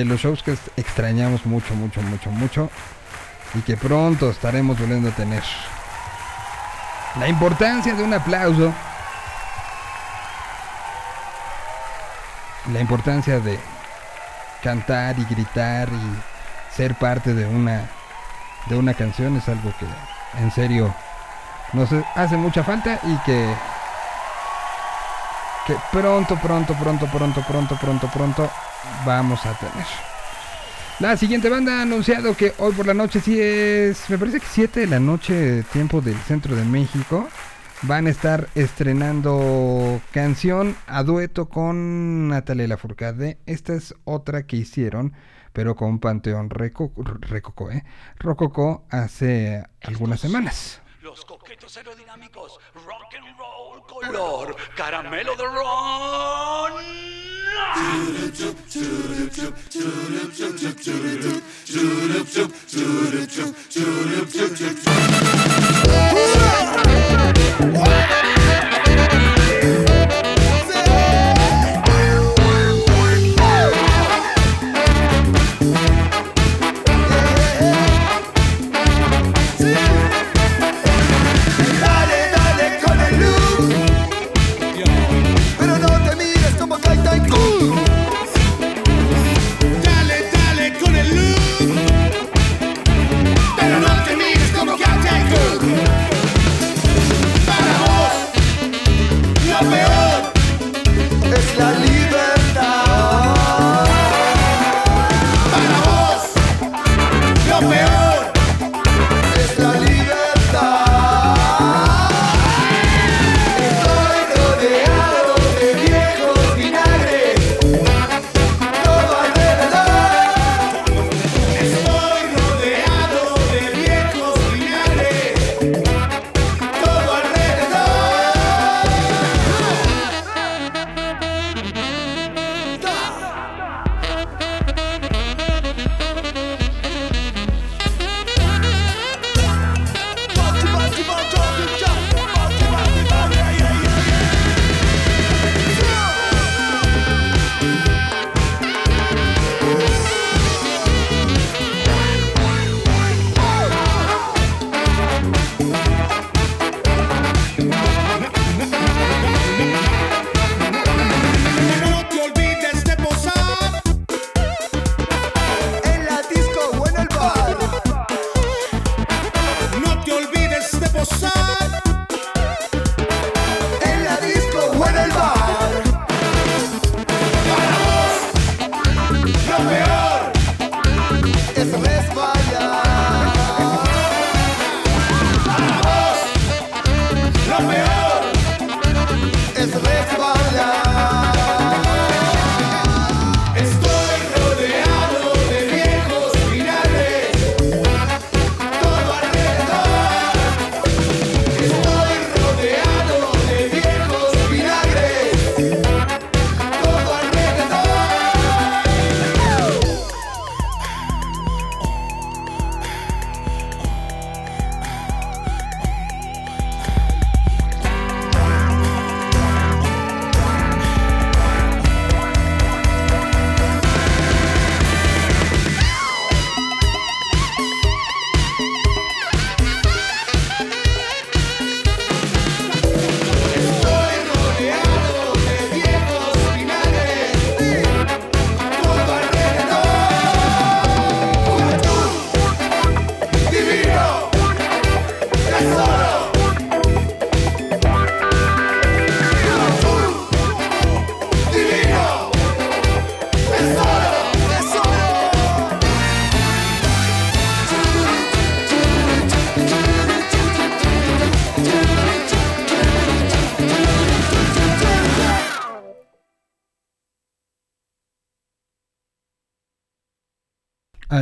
Los shows que extrañamos mucho, mucho, mucho, mucho y que pronto estaremos volviendo a tener. La importancia de un aplauso. La importancia de cantar y gritar y ser parte de una de una canción es algo que en serio nos hace mucha falta y que que pronto, pronto, pronto, pronto, pronto, pronto, pronto vamos a tener. La siguiente banda ha anunciado que hoy por la noche, sí es, me parece que 7 de la noche, tiempo del centro de México, van a estar estrenando canción a dueto con Natalia Lafourcade. Esta es otra que hicieron, pero con Panteón Rococó, ¿eh? Rococó hace algunas semanas. Los coquetos aerodinámicos, rock and roll, color, caramelo de ron.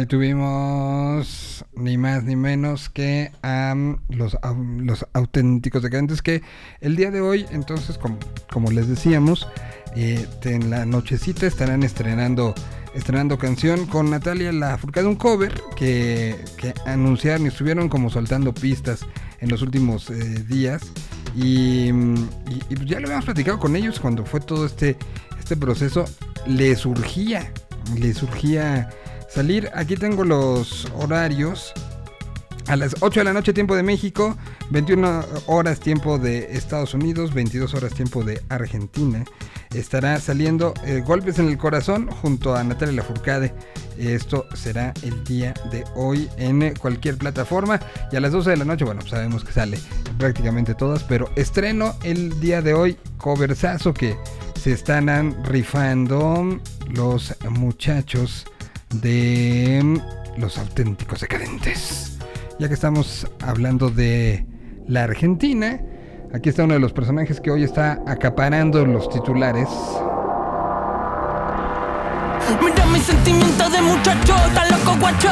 Tuvimos ni más ni menos que a los, a los auténticos decadentes que el día de hoy, entonces, como, les decíamos, eh, en la nochecita estarán estrenando estrenando canción con Natalia Lafourcade, un cover que, que anunciaron y estuvieron como soltando pistas en los últimos eh, días. Y, y- y ya lo habíamos platicado con ellos cuando fue todo este, este proceso. Le surgía, le surgía salir. Aquí tengo los horarios. A las 8 de la noche tiempo de México, 21 horas tiempo de Estados Unidos, 22 horas tiempo de Argentina. Estará saliendo eh, Golpes en el Corazón junto a Natalia Lafourcade. Esto será el día de hoy en eh, cualquier plataforma. Y a las 12 de la noche, bueno, sabemos que sale prácticamente todas, pero estreno el día de hoy, coversazo que se están rifando los muchachos de los auténticos decadentes. Ya que estamos hablando de la Argentina, aquí está uno de los personajes que hoy está acaparando los titulares. Mira mis sentimientos de muchacho, tan loco guacho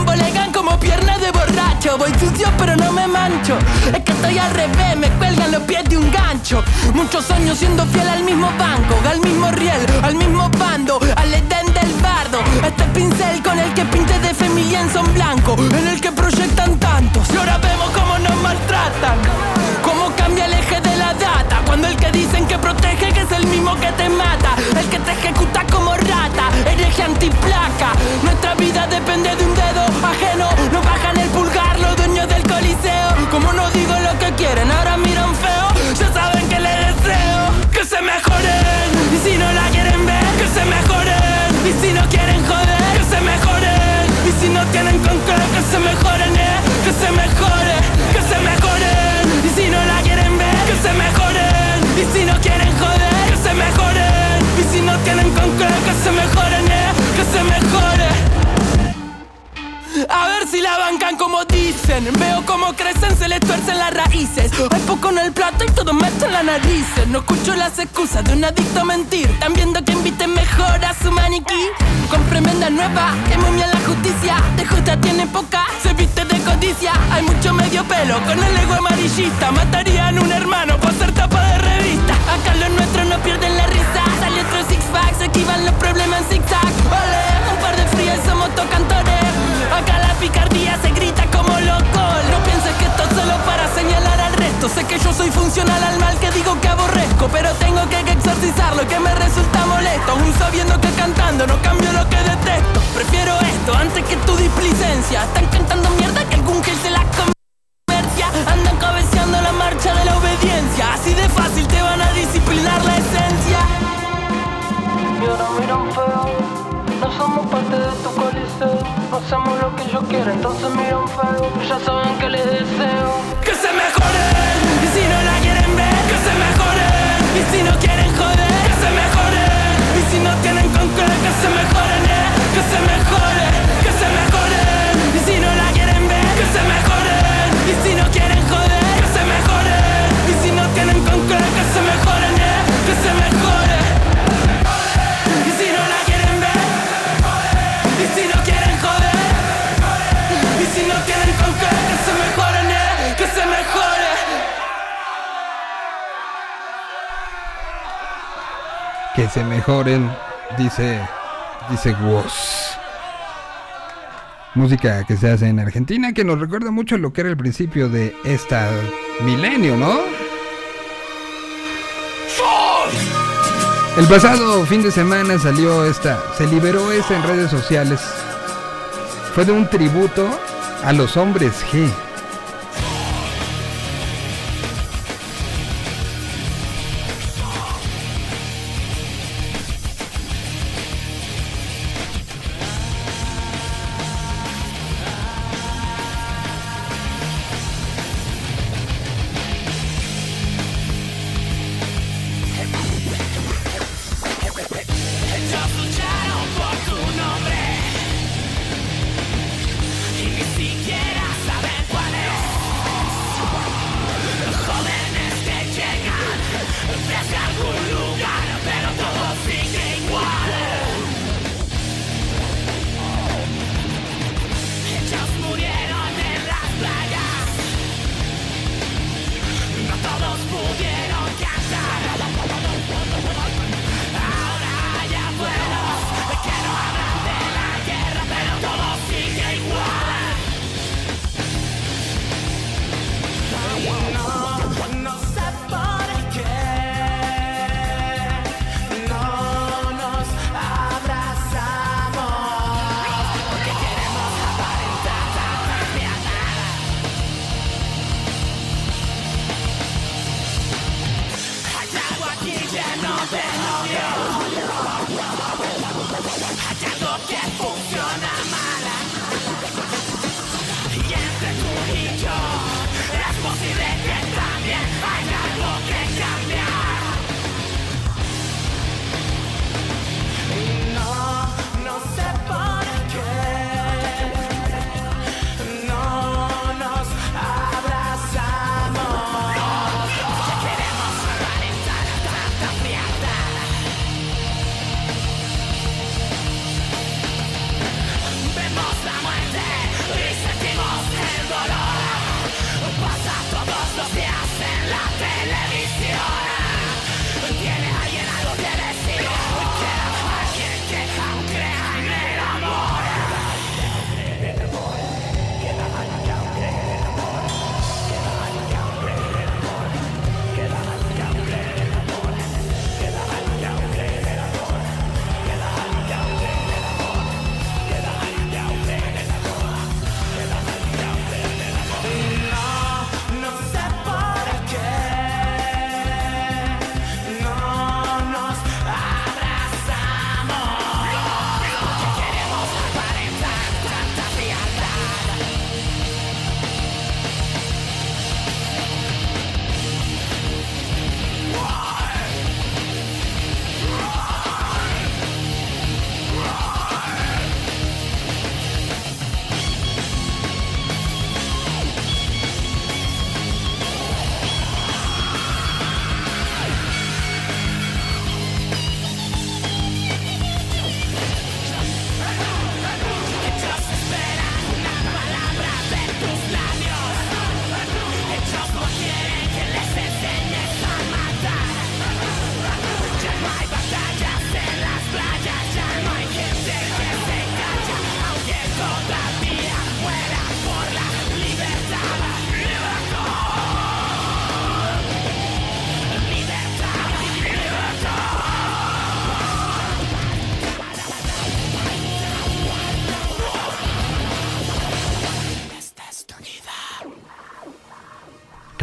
bombolegan como piernas de borracho. Voy sucio pero no me mancho. Es que estoy al revés, me cuelgan los pies de un gancho. Muchos años siendo fiel al mismo banco Al mismo riel, al mismo bando Al edén del bardo. Este pincel con el que pinte de fe mi lienzo en blanco En el que proyectan tantos. Y ahora vemos cómo nos maltratan el dicen que protege que es el mismo que te mata. El que te ejecuta como rata Hereje antiplaca. Nuestra vida depende de un dedo ajeno. Nos bajan el pulgar los dueños del coliseo. Como no digo lo que quieren Ahora miran feo. Ya saben que les deseo Que se mejoren. Y si no la quieren ver Que se mejoren. Y si no quieren joder Que se mejoren. Y si no tienen con qué Que se mejoren a ver si la bancan como dicen. Veo cómo crecen, se les tuercen las raíces. Hay poco en el plato y todo meto en la narices No escucho las excusas de un adicto a mentir. Están viendo que inviten mejor a su maniquí. Con tremenda nueva, que muy la justicia. De justa tiene poca, se viste de codicia. Hay mucho medio pelo con el ego amarillista. Matarían un hermano por ser tapa de revista. Acá los nuestros no pierden la risa. Sale otro six pack, se esquivan los problemas en zigzag. Ole, un par de frías somos tocantores Acá la picardía se grita como loco. No pienses que esto es solo para señalar al resto. Sé que yo soy funcional al mal que digo que aborrezco Pero tengo que exorcizarlo que me resulta molesto. Aún sabiendo que cantando no cambio lo que detesto. Prefiero esto antes que tu displicencia. Están cantando mierda que algún gel se la comercia Andan cabeceando la marcha de la obediencia. Así de fácil te van a disciplinar la esencia. Y ahora miran feo. No somos parte de tu coliseo Hacemos lo que yo quiero. Entonces miran feo Ya saben que les deseo se mejoren, dice, dice Woz. Música que se hace en Argentina que nos recuerda mucho lo que era el principio de esta milenio, ¿no? El pasado fin de semana salió esta, se liberó esta en redes sociales. Fue de un tributo a los hombres G.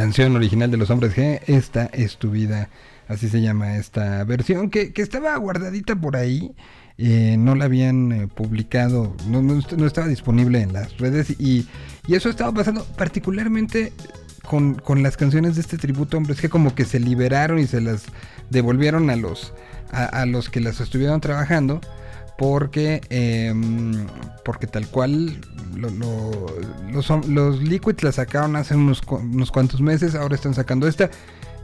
Canción original de los hombres G, esta es tu vida, así se llama esta versión, que, que estaba guardadita por ahí, eh, no la habían eh, publicado, no, no no estaba disponible en las redes y, y eso estaba pasando particularmente con, con las canciones de este tributo hombres G, como que se liberaron y se las devolvieron a los, a, a los que las estuvieron trabajando. Porque, em, porque tal cual lo- lo- los, los Liquids la sacaron hace unos, unos cuantos meses, ahora están sacando esta.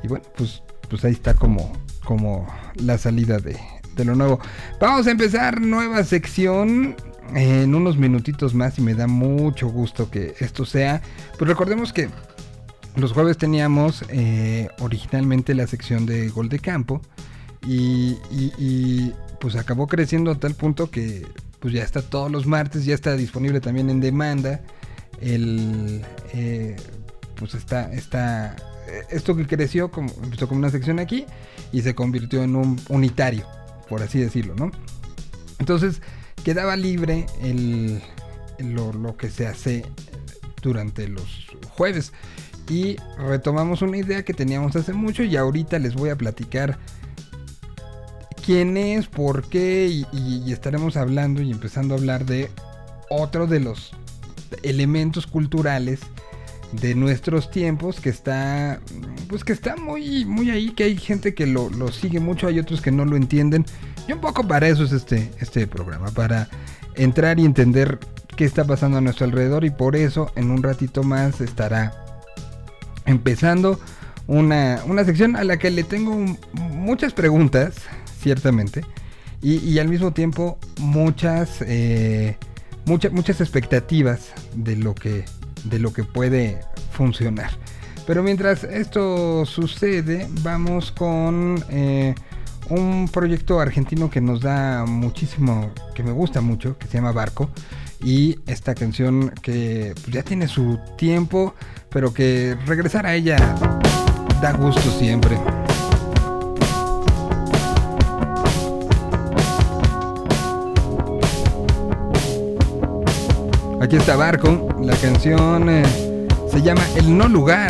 Y bueno, pues, pues ahí está como, como la salida de, de lo nuevo. Vamos a empezar nueva sección en unos minutitos más y me da mucho gusto que esto sea. Pues recordemos que los jueves teníamos eh, originalmente la sección de gol de campo y- y, pues acabó creciendo a tal punto que pues ya está todos los martes, ya está disponible también en demanda. El, eh, pues está, está eh, esto que creció como, empezó como una sección aquí y se convirtió en un unitario, por así decirlo, ¿no? Entonces quedaba libre el, lo, lo que se hace durante los jueves. Y retomamos una idea que teníamos hace mucho y ahorita les voy a platicar quién es, por qué y, estaremos hablando y empezando a hablar de otro de los elementos culturales de nuestros tiempos que está pues que está muy muy ahí que hay gente que lo, lo sigue mucho hay otros que no lo entienden. Y un poco para eso es este este programa para entrar y entender qué está pasando a nuestro alrededor y por eso en un ratito más estará empezando una, una sección a la que le tengo muchas preguntas, ciertamente, y, y al mismo tiempo muchas, eh, mucha- muchas expectativas de lo, que, de lo que puede funcionar. Pero mientras esto sucede, vamos con eh, un proyecto argentino que nos da muchísimo, que me gusta mucho, que se llama Barco. Y esta canción que pues, ya tiene su tiempo, pero que regresar a ella da gusto siempre. Aquí está Barco, la canción eh, se llama El No Lugar.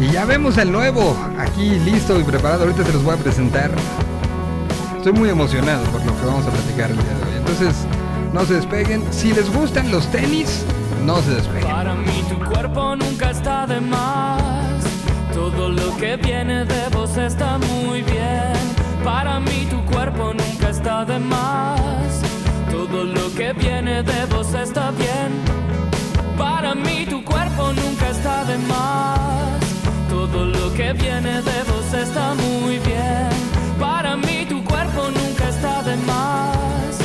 Y ya vemos el nuevo aquí listo y preparado. Ahorita se los voy a presentar. Estoy muy emocionado por lo que vamos a platicar el día de hoy. Entonces, no se despeguen. Si les gustan los tenis, no se despeguen. Para mí tu cuerpo nunca está de más. Todo lo que viene de vos está muy bien. Para mí tu cuerpo nunca está de más. Todo lo que viene de vos está bien. Para mí tu cuerpo nunca está de más. Todo lo que viene de vos está muy bien. Para mí tu cuerpo nunca está de más.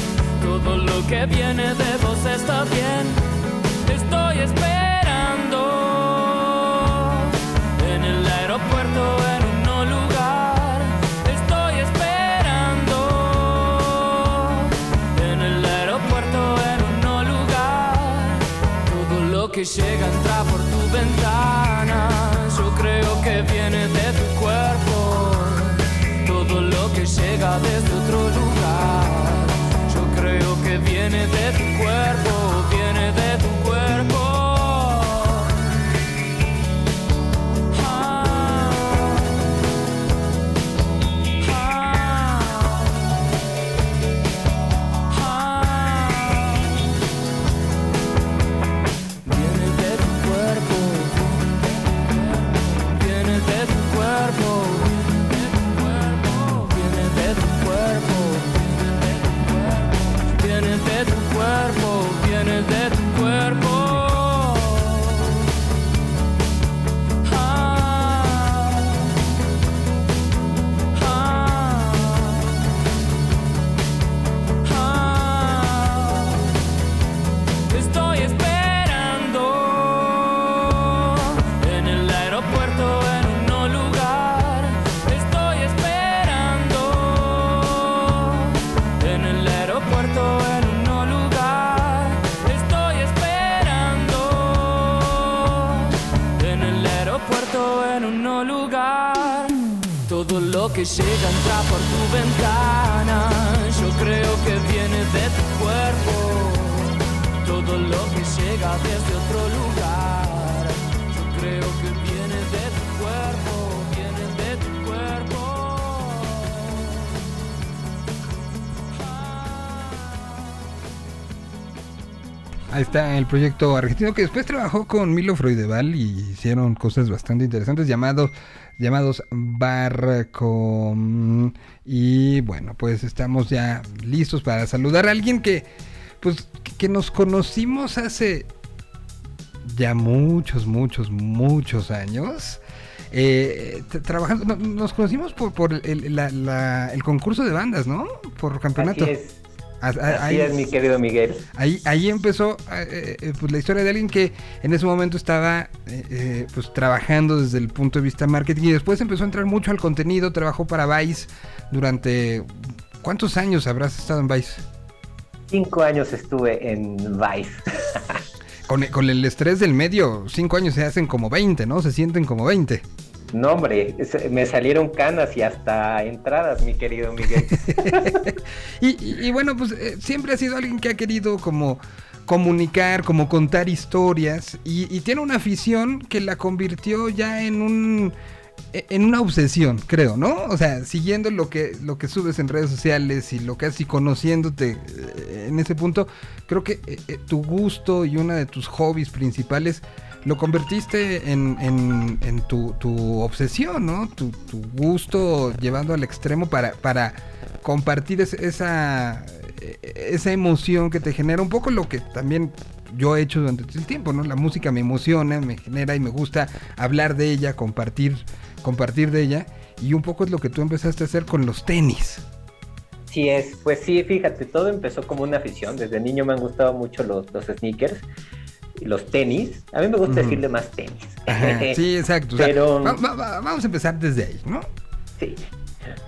Todo lo que viene de vos está bien. Estoy esperando llega desde otro lugar. Yo creo que viene de tu cuerpo, lo que llega entra por tu ventana. Yo creo que viene de tu cuerpo. Todo lo que llega desde Ahí está el proyecto argentino que después trabajó con Milo Freudeval y hicieron cosas bastante interesantes llamados llamados Barcom. Y bueno, pues estamos ya listos para saludar a alguien que pues que nos conocimos hace ya muchos, muchos, muchos años. Eh, trabajando, no- nos conocimos por, por el, el concurso de bandas, ¿no? Por campeonato. Así es. Así ahí- es, mi querido Miguel. Ahí, ahí empezó eh, eh, pues, la historia de alguien que en ese momento estaba eh, pues trabajando desde el punto de vista marketing y después empezó a entrar mucho al contenido, trabajó para Vice durante... ¿Cuántos años habrás estado en Vice? Cinco años estuve en Vice. Con, con el estrés del medio, cinco años se hacen como 20, ¿no? Se sienten como 20. No, hombre, me salieron canas y hasta entradas, mi querido Miguel. Y, y- bueno, pues eh, siempre ha sido alguien que ha querido como comunicar, como contar historias y, tiene una afición que la convirtió ya en un e- en una obsesión, creo, ¿no? O sea, siguiendo lo que lo que subes en redes sociales y lo que haces y conociéndote eh, en ese punto, creo que eh, tu gusto y una de tus hobbies principales lo convertiste en, en- tu, tu obsesión, ¿no? Tu, tu gusto llevando al extremo para, para compartir es- esa, esa emoción que te genera un poco lo que también yo he hecho durante el tiempo, ¿no? La música me emociona, me genera y me gusta hablar de ella, compartir, compartir de ella. Y un poco es lo que tú empezaste a hacer con los tenis. Sí es, pues sí, fíjate, todo empezó como una afición. Desde niño me han gustado mucho los, los sneakers los tenis. A mí me gusta decirle más tenis. Ajá, sí, exacto. o sea, Pero- va- va- va- vamos a empezar desde ahí, ¿no? Sí.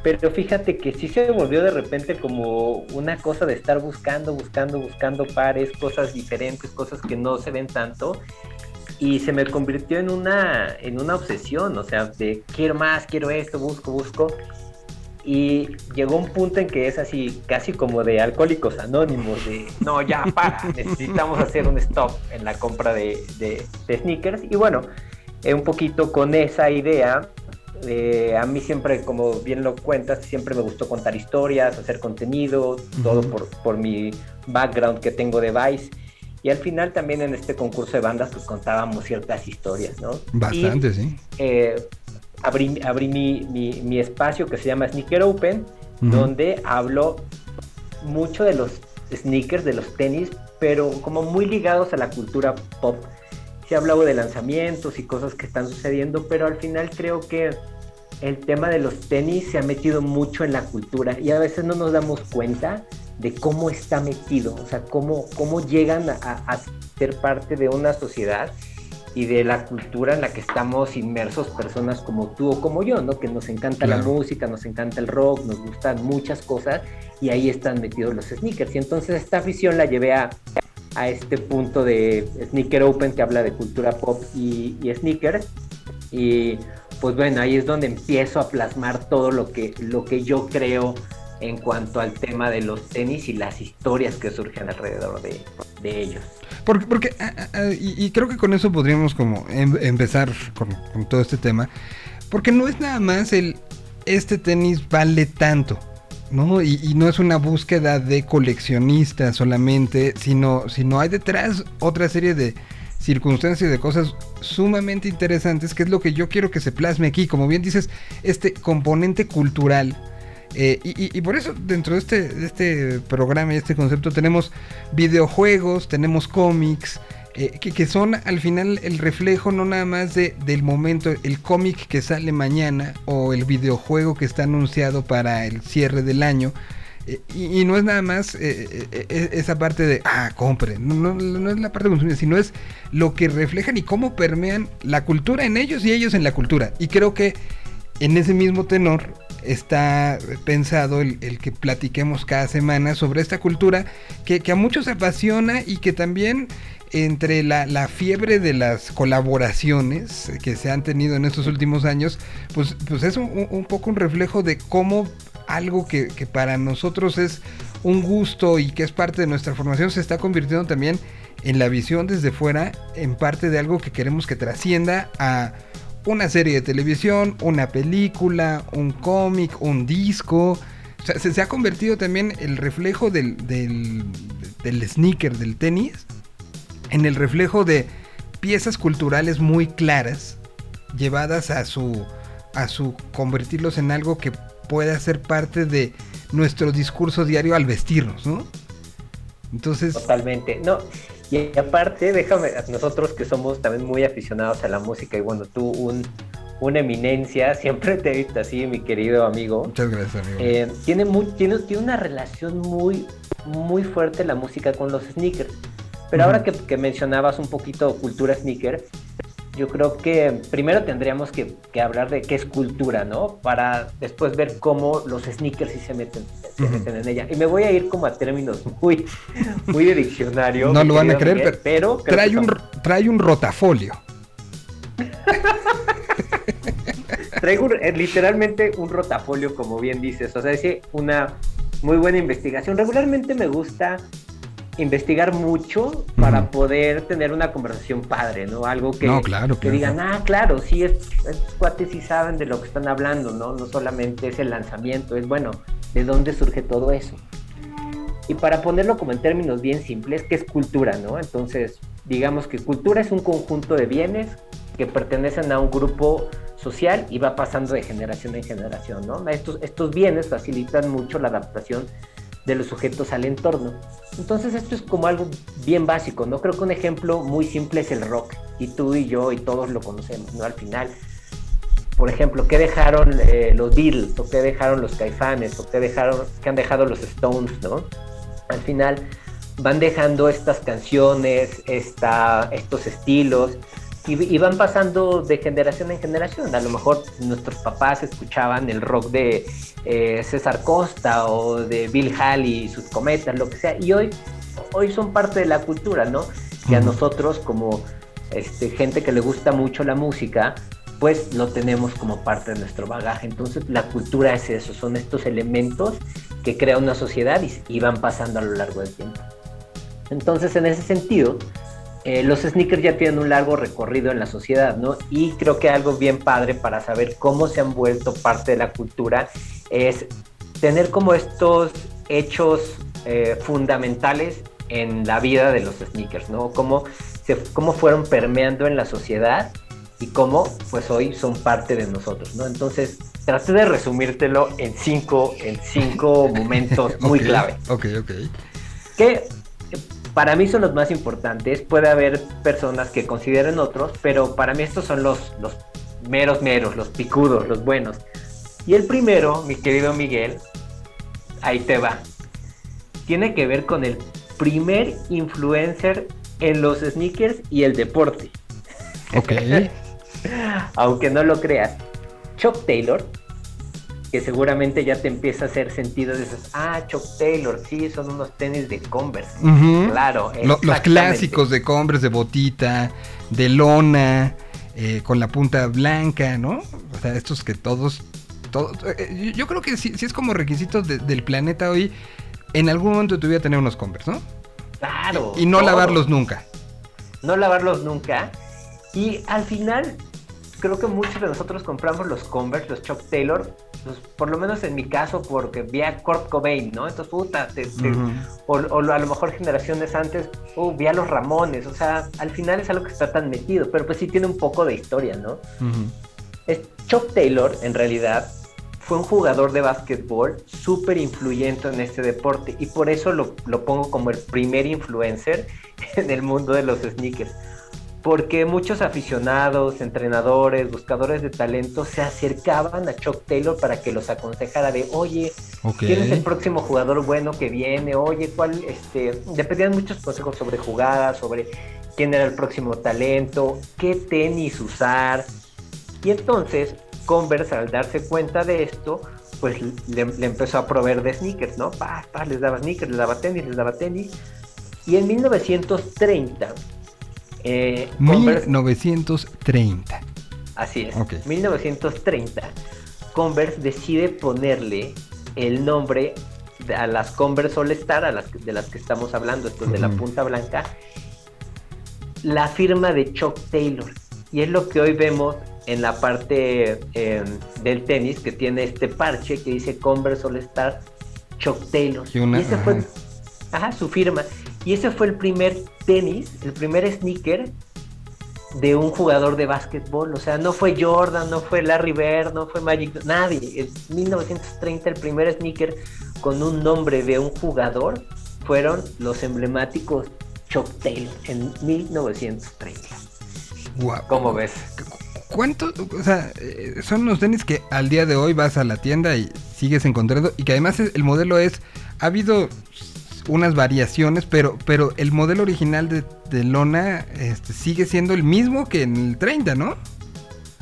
Pero fíjate que sí se volvió de repente como una cosa de estar buscando, buscando, buscando pares, cosas diferentes, cosas que no se ven tanto. Y se me convirtió en una, en una obsesión, o sea, de quiero más, quiero esto, busco, busco. Y llegó un punto en que es así, casi como de alcohólicos anónimos, de no, ya, para, necesitamos hacer un stop en la compra de, de, de sneakers. Y bueno, eh, un poquito con esa idea, eh, a mí siempre, como bien lo cuentas, siempre me gustó contar historias, hacer contenido, todo por, por mi background que tengo de Vice. Y al final también en este concurso de bandas pues contábamos ciertas historias, ¿no? Bastante, sí. Eh, abrí, abrí mi, mi, mi, espacio que se llama Sneaker Open, donde hablo mucho de los sneakers, de los tenis, pero como muy ligados a la cultura pop. Se ha hablado de lanzamientos y cosas que están sucediendo, pero al final creo que el tema de los tenis se ha metido mucho en la cultura y a veces no nos damos cuenta de cómo está metido, o sea, cómo, cómo llegan a, a, ser parte de una sociedad y de la cultura en la que estamos inmersos personas como tú o como yo, ¿no? Que nos encanta claro. la música, nos encanta el rock, nos gustan muchas cosas y ahí están metidos los sneakers. Y entonces esta afición la llevé a, a este punto de Sneaker Open que habla de cultura pop y, y sneakers. Y pues bueno, ahí es donde empiezo a plasmar todo lo que, lo que yo creo en cuanto al tema de los tenis y las historias que surgen alrededor de, de ellos. Porque, porque uh, uh, y, y, creo que con eso podríamos como em, empezar con, todo este tema, porque no es nada más el, este tenis vale tanto, ¿no? Y, no es una búsqueda de coleccionista solamente, sino, sino hay detrás otra serie de circunstancias y de cosas sumamente interesantes, que es lo que yo quiero que se plasme aquí, como bien dices, este componente cultural eh, y, por eso dentro de este, de este programa y este concepto tenemos videojuegos, tenemos cómics, eh, que, que, son al final el reflejo no nada más de, del momento, el cómic que sale mañana o el videojuego que está anunciado para el cierre del año. Eh, y, y, no es nada más esa parte de, ah, compren, no, no, no es la parte consumida, sino es lo que reflejan y cómo permean la cultura en ellos y ellos en la cultura. Y creo que en ese mismo tenor está pensado el, que platiquemos cada semana sobre esta cultura que, a muchos apasiona y que también entre la, fiebre de las colaboraciones que se han tenido en estos últimos años, pues, pues es un, poco un reflejo de cómo algo que, para nosotros es un gusto y que es parte de nuestra formación se está convirtiendo también en la visión desde fuera, en parte de algo que queremos que trascienda a una serie de televisión, una película, un cómic, un disco. O sea, se, ha convertido también el reflejo del, del, del, sneaker, del tenis, en el reflejo de piezas culturales muy claras, llevadas a su, a su convertirlos en algo que pueda ser parte de nuestro discurso diario al vestirnos, ¿no? Entonces... Totalmente. No, y aparte, déjame, nosotros que somos también muy aficionados a la música, y bueno, tú un, una eminencia, siempre te he visto así, mi querido amigo. Muchas gracias, amigo. Eh, tiene, muy, tiene, tiene una relación muy, muy fuerte la música con los sneakers. Pero uh -huh. ahora que, que, mencionabas un poquito cultura sneaker, yo creo que primero tendríamos que, que, hablar de qué es cultura, ¿no? Para después ver cómo los sneakers sí se meten, se meten en ella. Y me voy a ir como a términos muy, muy de diccionario. no lo van a creer, Miguel, pero, pero trae, un, trae un rotafolio. Traigo eh, literalmente un rotafolio, como bien dices. O sea, es una muy buena investigación. Regularmente me gusta investigar mucho para uh -huh. poder tener una conversación padre, ¿no? Algo que, no, claro, que claro. digan, ah, claro, sí, estos, estos cuates sí saben de lo que están hablando, ¿no? No solamente es el lanzamiento, es bueno, ¿de dónde surge todo eso? Y para ponerlo como en términos bien simples, ¿qué es cultura, no? Entonces, digamos que cultura es un conjunto de bienes que pertenecen a un grupo social y va pasando de generación en generación, ¿no? Estos, estos bienes facilitan mucho la adaptación de los sujetos al entorno. Entonces esto es como algo bien básico, ¿no? Creo que un ejemplo muy simple es el rock, y tú y yo y todos lo conocemos, ¿no? Al final, por ejemplo, ¿qué dejaron eh, los Beatles? ¿O qué dejaron los Caifanes? ¿O qué, dejaron, qué han dejado los Stones, ¿no? Al final van dejando estas canciones, esta, estos estilos, y, y, van pasando de generación en generación. A lo mejor nuestros papás escuchaban el rock de eh, César Costa o de Bill Haley y sus cometas, lo que sea, y hoy, hoy son parte de la cultura, ¿no? Que a nosotros como este, gente que le gusta mucho la música, pues lo tenemos como parte de nuestro bagaje. Entonces la cultura es eso, son estos elementos que crea una sociedad y, y van pasando a lo largo del tiempo. Entonces en ese sentido, eh, los sneakers ya tienen un largo recorrido en la sociedad, ¿no? Y creo que algo bien padre para saber cómo se han vuelto parte de la cultura es tener como estos hechos eh, fundamentales en la vida de los sneakers, ¿no? Cómo, se, cómo fueron permeando en la sociedad y cómo pues hoy son parte de nosotros, ¿no? Entonces traté de resumírtelo en cinco, en cinco momentos muy clave. Ok, ok. Que para mí son los más importantes. Puede haber personas que consideren otros, pero para mí estos son los, los meros meros, los picudos, los buenos. Y el primero, mi querido Miguel, ahí te va. Tiene que ver con el primer influencer en los sneakers y el deporte. Ok. Aunque no lo creas. Chuck Taylor, que seguramente ya te empieza a hacer sentido, dices, ah, Chuck Taylor, sí, son unos tenis de Converse. Claro, Lo- los clásicos de Converse, de botita, de lona, eh, con la punta blanca, ¿no? O sea, estos que todos... todos eh, yo- creo que si, es como requisitos de- del planeta hoy, en algún momento de tu vida tener unos Converse, ¿no? Claro. Y no todo. lavarlos nunca. No lavarlos nunca. Y al final, creo que muchos de nosotros compramos los Converse, los Chuck Taylor, pues, por lo menos en mi caso, porque vi a Kurt Cobain, ¿no? Entonces, puta, te- te- Ujú. o, o a lo mejor generaciones antes, uh, vi a los Ramones, o sea, al final es algo que está tan metido, pero pues sí tiene un poco de historia, ¿no? Es- Chuck Taylor, en realidad, fue un jugador de básquetbol súper influyente en este deporte y por eso lo, lo pongo como el primer influencer en el mundo de los sneakers. Porque muchos aficionados, entrenadores, buscadores de talento se acercaban a Chuck Taylor para que los aconsejara de, oye. ¿quién es el próximo jugador bueno que viene? Oye, ¿cuál? Este, le pedían muchos consejos sobre jugadas, sobre quién era el próximo talento, qué tenis usar. Y entonces Converse al darse cuenta de esto, pues le, le empezó a proveer de sneakers, ¿no? Pa, pa, les daba sneakers, les daba tenis, les daba tenis. Y en 1930, eh, Converse, 1930. así es, Ok. 1930, Converse decide ponerle el nombre a las Converse All Star, a las que- de las que estamos hablando, estos de la punta blanca, la firma de Chuck Taylor. Y es lo que hoy vemos en la parte eh, del tenis, que tiene este parche que dice Converse All Star Chuck Taylor. Y una- ese fue ajá, su firma. Y ese fue el primer tenis, el primer sneaker de un jugador de básquetbol. O sea, no fue Jordan, no fue Larry Bird, no fue Magic, nadie. En 1930 el primer sneaker con un nombre de un jugador fueron los emblemáticos Chuck Taylor en 1930. Guau. ¿Cómo ves? ¿Cuánto? O sea, eh, son unos tenis que al día de hoy vas a la tienda y sigues encontrando. Y que además el modelo es. Ha habido unas variaciones, pero, pero el modelo original de, de Lona este, sigue siendo el mismo que en el 30, ¿no?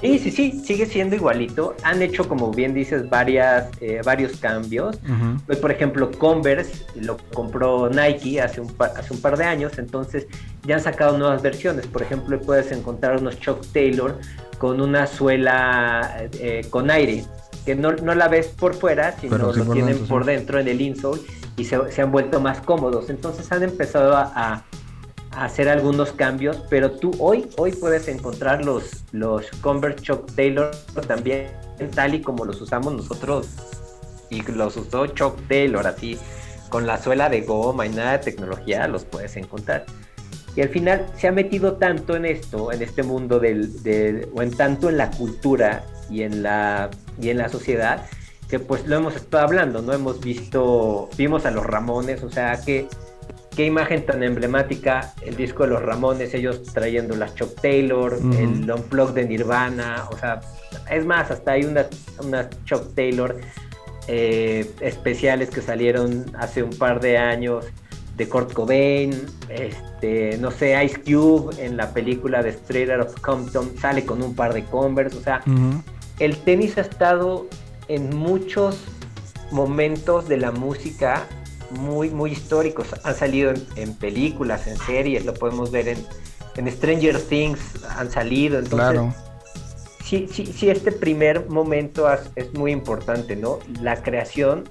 Sí, sí, sí, sigue siendo igualito. Han hecho, como bien dices, varias, eh, varios cambios. Pues, por ejemplo, Converse lo compró Nike hace un, par, hace un par de años, entonces ya han sacado nuevas versiones. Por ejemplo, puedes encontrar unos Chuck Taylor con una suela eh, con aire, que no, no la ves por fuera, sino sí lo por tienen dentro, sí. por dentro en el insole y se, se han vuelto más cómodos. Entonces han empezado a, a- a hacer algunos cambios, pero tú hoy, hoy puedes encontrar los, los Converse Chuck Taylor también tal y como los usamos nosotros y los usó Chuck Taylor así con la suela de goma y nada de tecnología los puedes encontrar y al final se ha metido tanto en esto en este mundo del, del- o en tanto en la cultura y en la y en la sociedad que pues lo hemos estado hablando no hemos visto vimos a los Ramones o sea que qué imagen tan emblemática el disco de los Ramones ellos trayendo las Chuck Taylor el Unplugged de Nirvana o sea es más hasta hay unas unas Chuck Taylor eh, especiales que salieron hace un par de años de Kurt Cobain, este, no sé, Ice Cube en la película de Straight Outta Compton sale con un par de Converse, o sea, el tenis ha estado en muchos momentos de la música muy, muy históricos. Han salido en, en películas, en series, lo podemos ver en, en Stranger Things, han salido. Entonces, Claro. sí, sí, sí, este primer momento es, muy importante, ¿no? La creación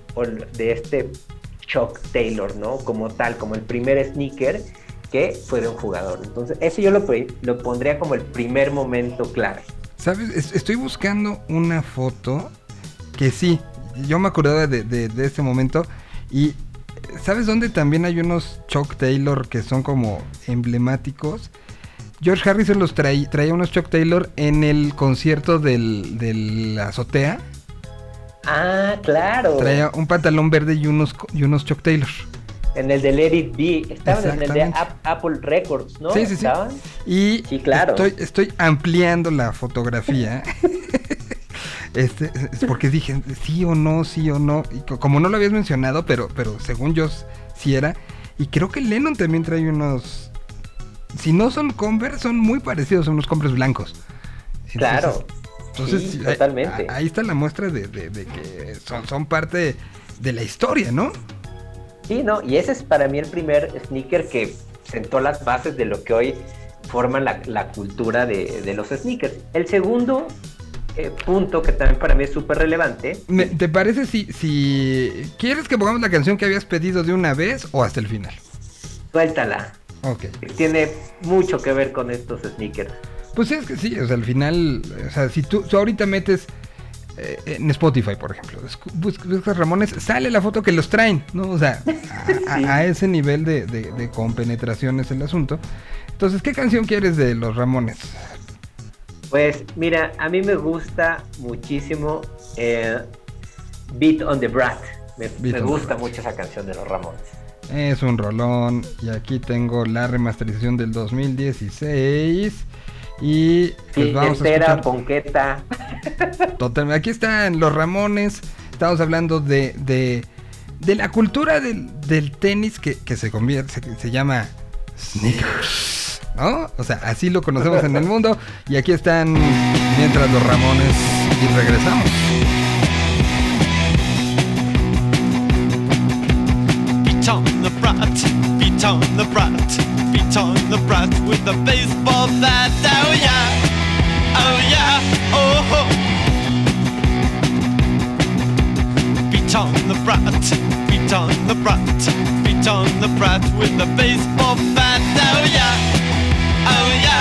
de este Chuck Taylor, ¿no? Como tal, como el primer sneaker que fuera un jugador. Entonces, eso yo lo, lo pondría como el primer momento clave. ¿Sabes? Estoy buscando una foto que sí, yo me acordaba de, de, ese momento y ¿sabes dónde también hay unos Chuck Taylor que son como emblemáticos? George Harrison los traía, traía unos Chuck Taylor en el concierto del, de la azotea. Ah, claro. Traía un pantalón verde y unos, y unos Chuck Taylor. En el de Let It Be, estaban en el de Apple Records, ¿no? Sí, sí, sí. Y sí, claro. estoy, estoy ampliando la fotografía. este, porque dije, sí o no, sí o no. Y como no lo habías mencionado, pero, pero según yo sí era. Y creo que Lennon también trae unos. Si no son Converse, son muy parecidos a unos Converse blancos. claro. Entonces, sí, totalmente. Ahí, está la muestra de, de, de que son, son parte de la historia, ¿no? Sí, no, y ese es para mí el primer sneaker que sentó las bases de lo que hoy forman la, cultura de, los sneakers. El segundo eh, punto que también para mí es súper relevante. ¿Te parece si, si quieres que pongamos la canción que habías pedido de una vez o hasta el final? Suéltala. Ok. Tiene mucho que ver con estos sneakers. Pues es que sí, o sea, al final, o sea, si tú, tú ahorita metes eh, en Spotify, por ejemplo, buscas Ramones, sale la foto que los traen, ¿no? O sea, a, ese nivel de, de, compenetración es el asunto. Entonces, ¿qué canción quieres de los Ramones? Pues mira, a mí me gusta muchísimo eh, Beat on the Brat. Me, gusta mucho esa canción de los Ramones. Es un rolón. Y aquí tengo la remasterización del 2016. Y pues vamos a escuchar. ponqueta. Totalmente. Aquí están los Ramones. Estamos hablando de, de, de la cultura del, del tenis que, que, se convierte, se, llama sneakers. ¿No? O sea, así lo conocemos en el mundo. Y aquí están mientras los Ramones y regresamos. feet on the brat, feet on the brat with a baseball bat. Oh yeah, oh yeah, oh. Ho. Feet on the brat, feet on the brat, feet on the brat with a baseball bat. Oh yeah, oh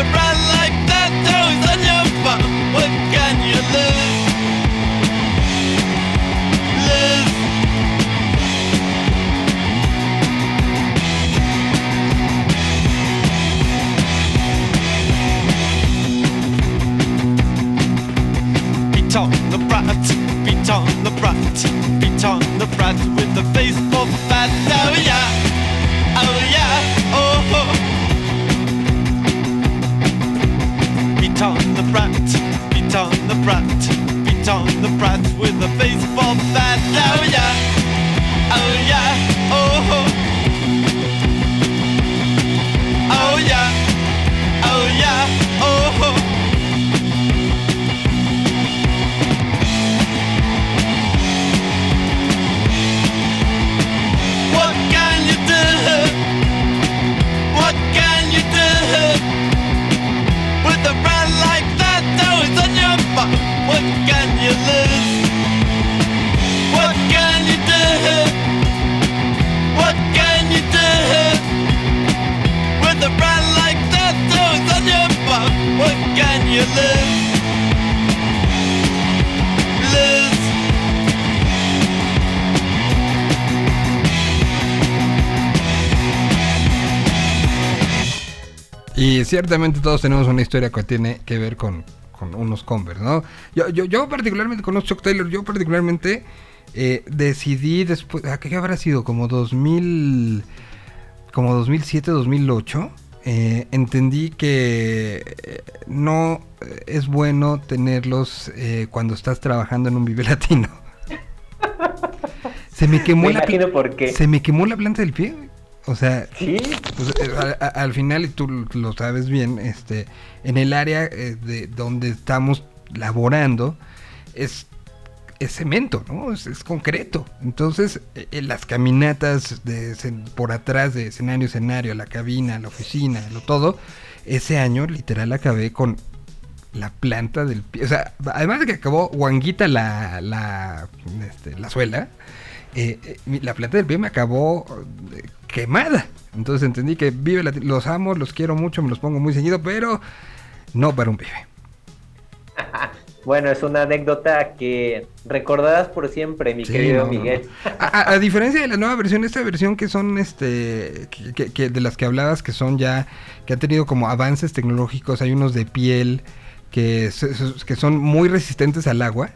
a like on your what can you lose? Lose. Beat on the brat Beat on the brat, beat on the brat with the baseball bat. Oh yeah, oh yeah, oh. oh. Beat on the brat, beat on the brat, beat on the brat with a baseball bat. Oh yeah, oh yeah, oh. oh. Oh yeah, oh yeah, oh. oh. What Y ciertamente todos tenemos una historia que tiene que ver con, unos Converse, ¿no? Yo, yo, yo particularmente con los Chuck Taylor, yo particularmente eh, decidí después, ¿a qué habrá sido? Como 2000, como 2007, 2008. Eh, entendí que eh, no es bueno tenerlos cuando estás trabajando en un Vive Latino. Se me quemó Me la. Se me quemó la planta del pie. O sea, Sí, pues, eh, a- a- al final, y tú lo sabes bien, este, en el área eh, de donde estamos laborando es, es cemento, ¿no? Es, concreto. Entonces, eh, en las caminatas de, por atrás de escenario a escenario, la cabina, la oficina, lo todo, ese año literal acabé con la planta del pie. O sea, además de que acabó guanguita la, la, este, la suela, eh, eh, la planta del pie me acabó eh, quemada. Entonces entendí que vive la- los amo, los quiero mucho, me los pongo muy seguido, pero no para un pibe. bueno, es una anécdota que recordarás por siempre, mi Sí, querido no, no, Miguel. A, diferencia de la nueva versión, esta versión que son este que, que- que de las que hablabas que son ya que han tenido como avances tecnológicos, hay unos de piel que, que son muy resistentes al agua.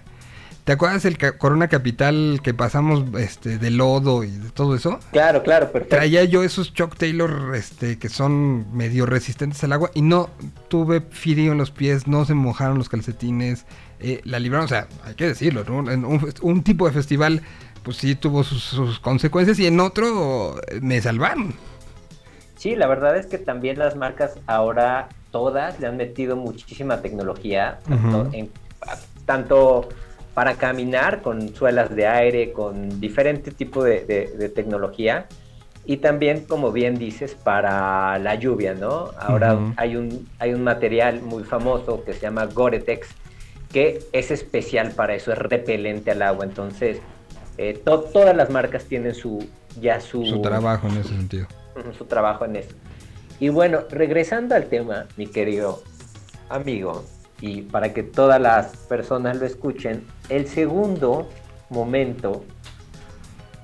¿Te acuerdas el ca- Corona Capital que pasamos este de lodo y de todo eso? Claro, claro, perfecto. Traía yo esos Chuck Taylor este, que son medio resistentes al agua y no tuve frío en los pies, no se mojaron los calcetines, eh, la libraron, o sea, hay que decirlo, ¿no? En un, un tipo de festival pues sí tuvo sus, sus consecuencias y en otro eh, me salvaron. Sí, la verdad es que también las marcas ahora todas le han metido muchísima tecnología, tanto, en- tanto para caminar con suelas de aire, con diferente tipo de, de- de tecnología, y también, como bien dices, para la lluvia, ¿no? Ahora Ujú. hay, un, hay un material muy famoso que se llama Gore-Tex, que es especial para eso, es repelente al agua, entonces eh, to- todas las marcas tienen su ya su, Su trabajo en ese sentido. Su trabajo en eso. Y bueno, regresando al tema, mi querido amigo, y para que todas las personas lo escuchen, el segundo momento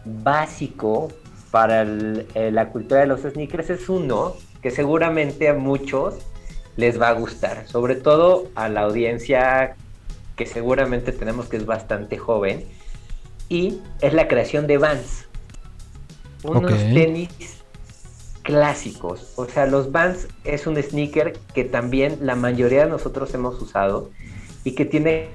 básico para el- eh, la cultura de los sneakers es uno que seguramente a muchos les va a gustar, sobre todo a la audiencia que seguramente tenemos que es bastante joven, y es la creación de Vans. Unos tenis clásicos. O sea, los Vans es un sneaker que también la mayoría de nosotros hemos usado y que tiene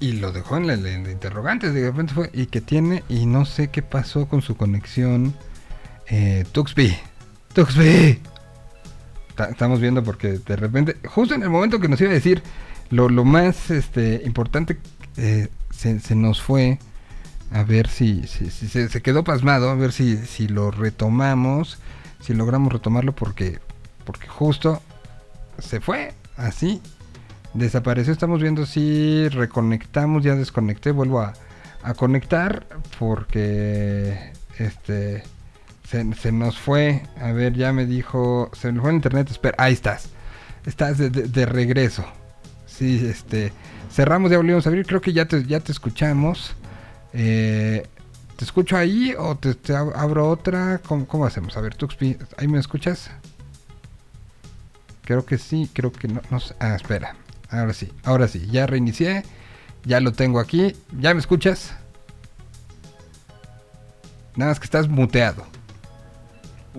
Y, lo dejó en la interrogante, de repente fue, y que tiene, y no sé qué pasó con su conexión. Eh, Tuxby, Tuxby. Ta- Estamos viendo porque de repente, justo en el momento que nos iba a decir lo, lo más este, importante, eh, se, nos fue. A ver si, se, quedó pasmado, a ver si, si lo retomamos, si logramos retomarlo porque, porque justo se fue así, desapareció. Estamos viendo si reconectamos, ya desconecté, vuelvo a, a conectar porque este se, nos fue. A ver, ya me dijo, se me fue el internet, espera, ahí estás. Estás de- de regreso. Sí, este cerramos, ya volvimos a abrir, creo que ya te, ya te escuchamos. Eh, ¿Te escucho ahí o te, te ab- abro otra? ¿Cómo, cómo hacemos? A ver, Tuxpi, ¿ahí me escuchas? Creo que sí, creo que no. Ah, espera. Ahora sí, ahora sí. Ya reinicié. Ya lo tengo aquí. ¿Ya me escuchas? Nada más que estás muteado.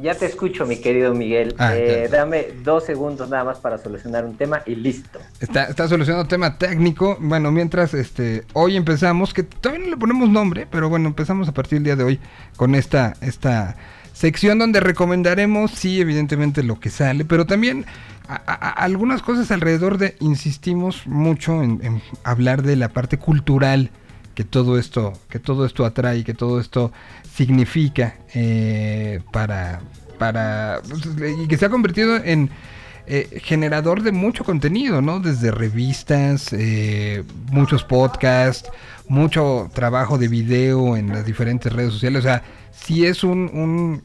Ya te escucho, mi querido Miguel. Ah, Eh. Dame dos segundos nada más para solucionar un tema y listo. Está, está solucionando tema técnico. Bueno, mientras este hoy empezamos, que todavía no le ponemos nombre, pero bueno, empezamos a partir del día de hoy con esta, esta sección donde recomendaremos, sí, evidentemente lo que sale, pero también a- a- a- algunas cosas alrededor de, insistimos mucho en, en hablar de la parte cultural que todo esto, que todo esto atrae, que todo esto significa eh, para, para y que se ha convertido en eh, generador de mucho contenido, ¿no? Desde revistas, eh, muchos podcasts, mucho trabajo de video en las diferentes redes sociales. O sea, sí es un, un-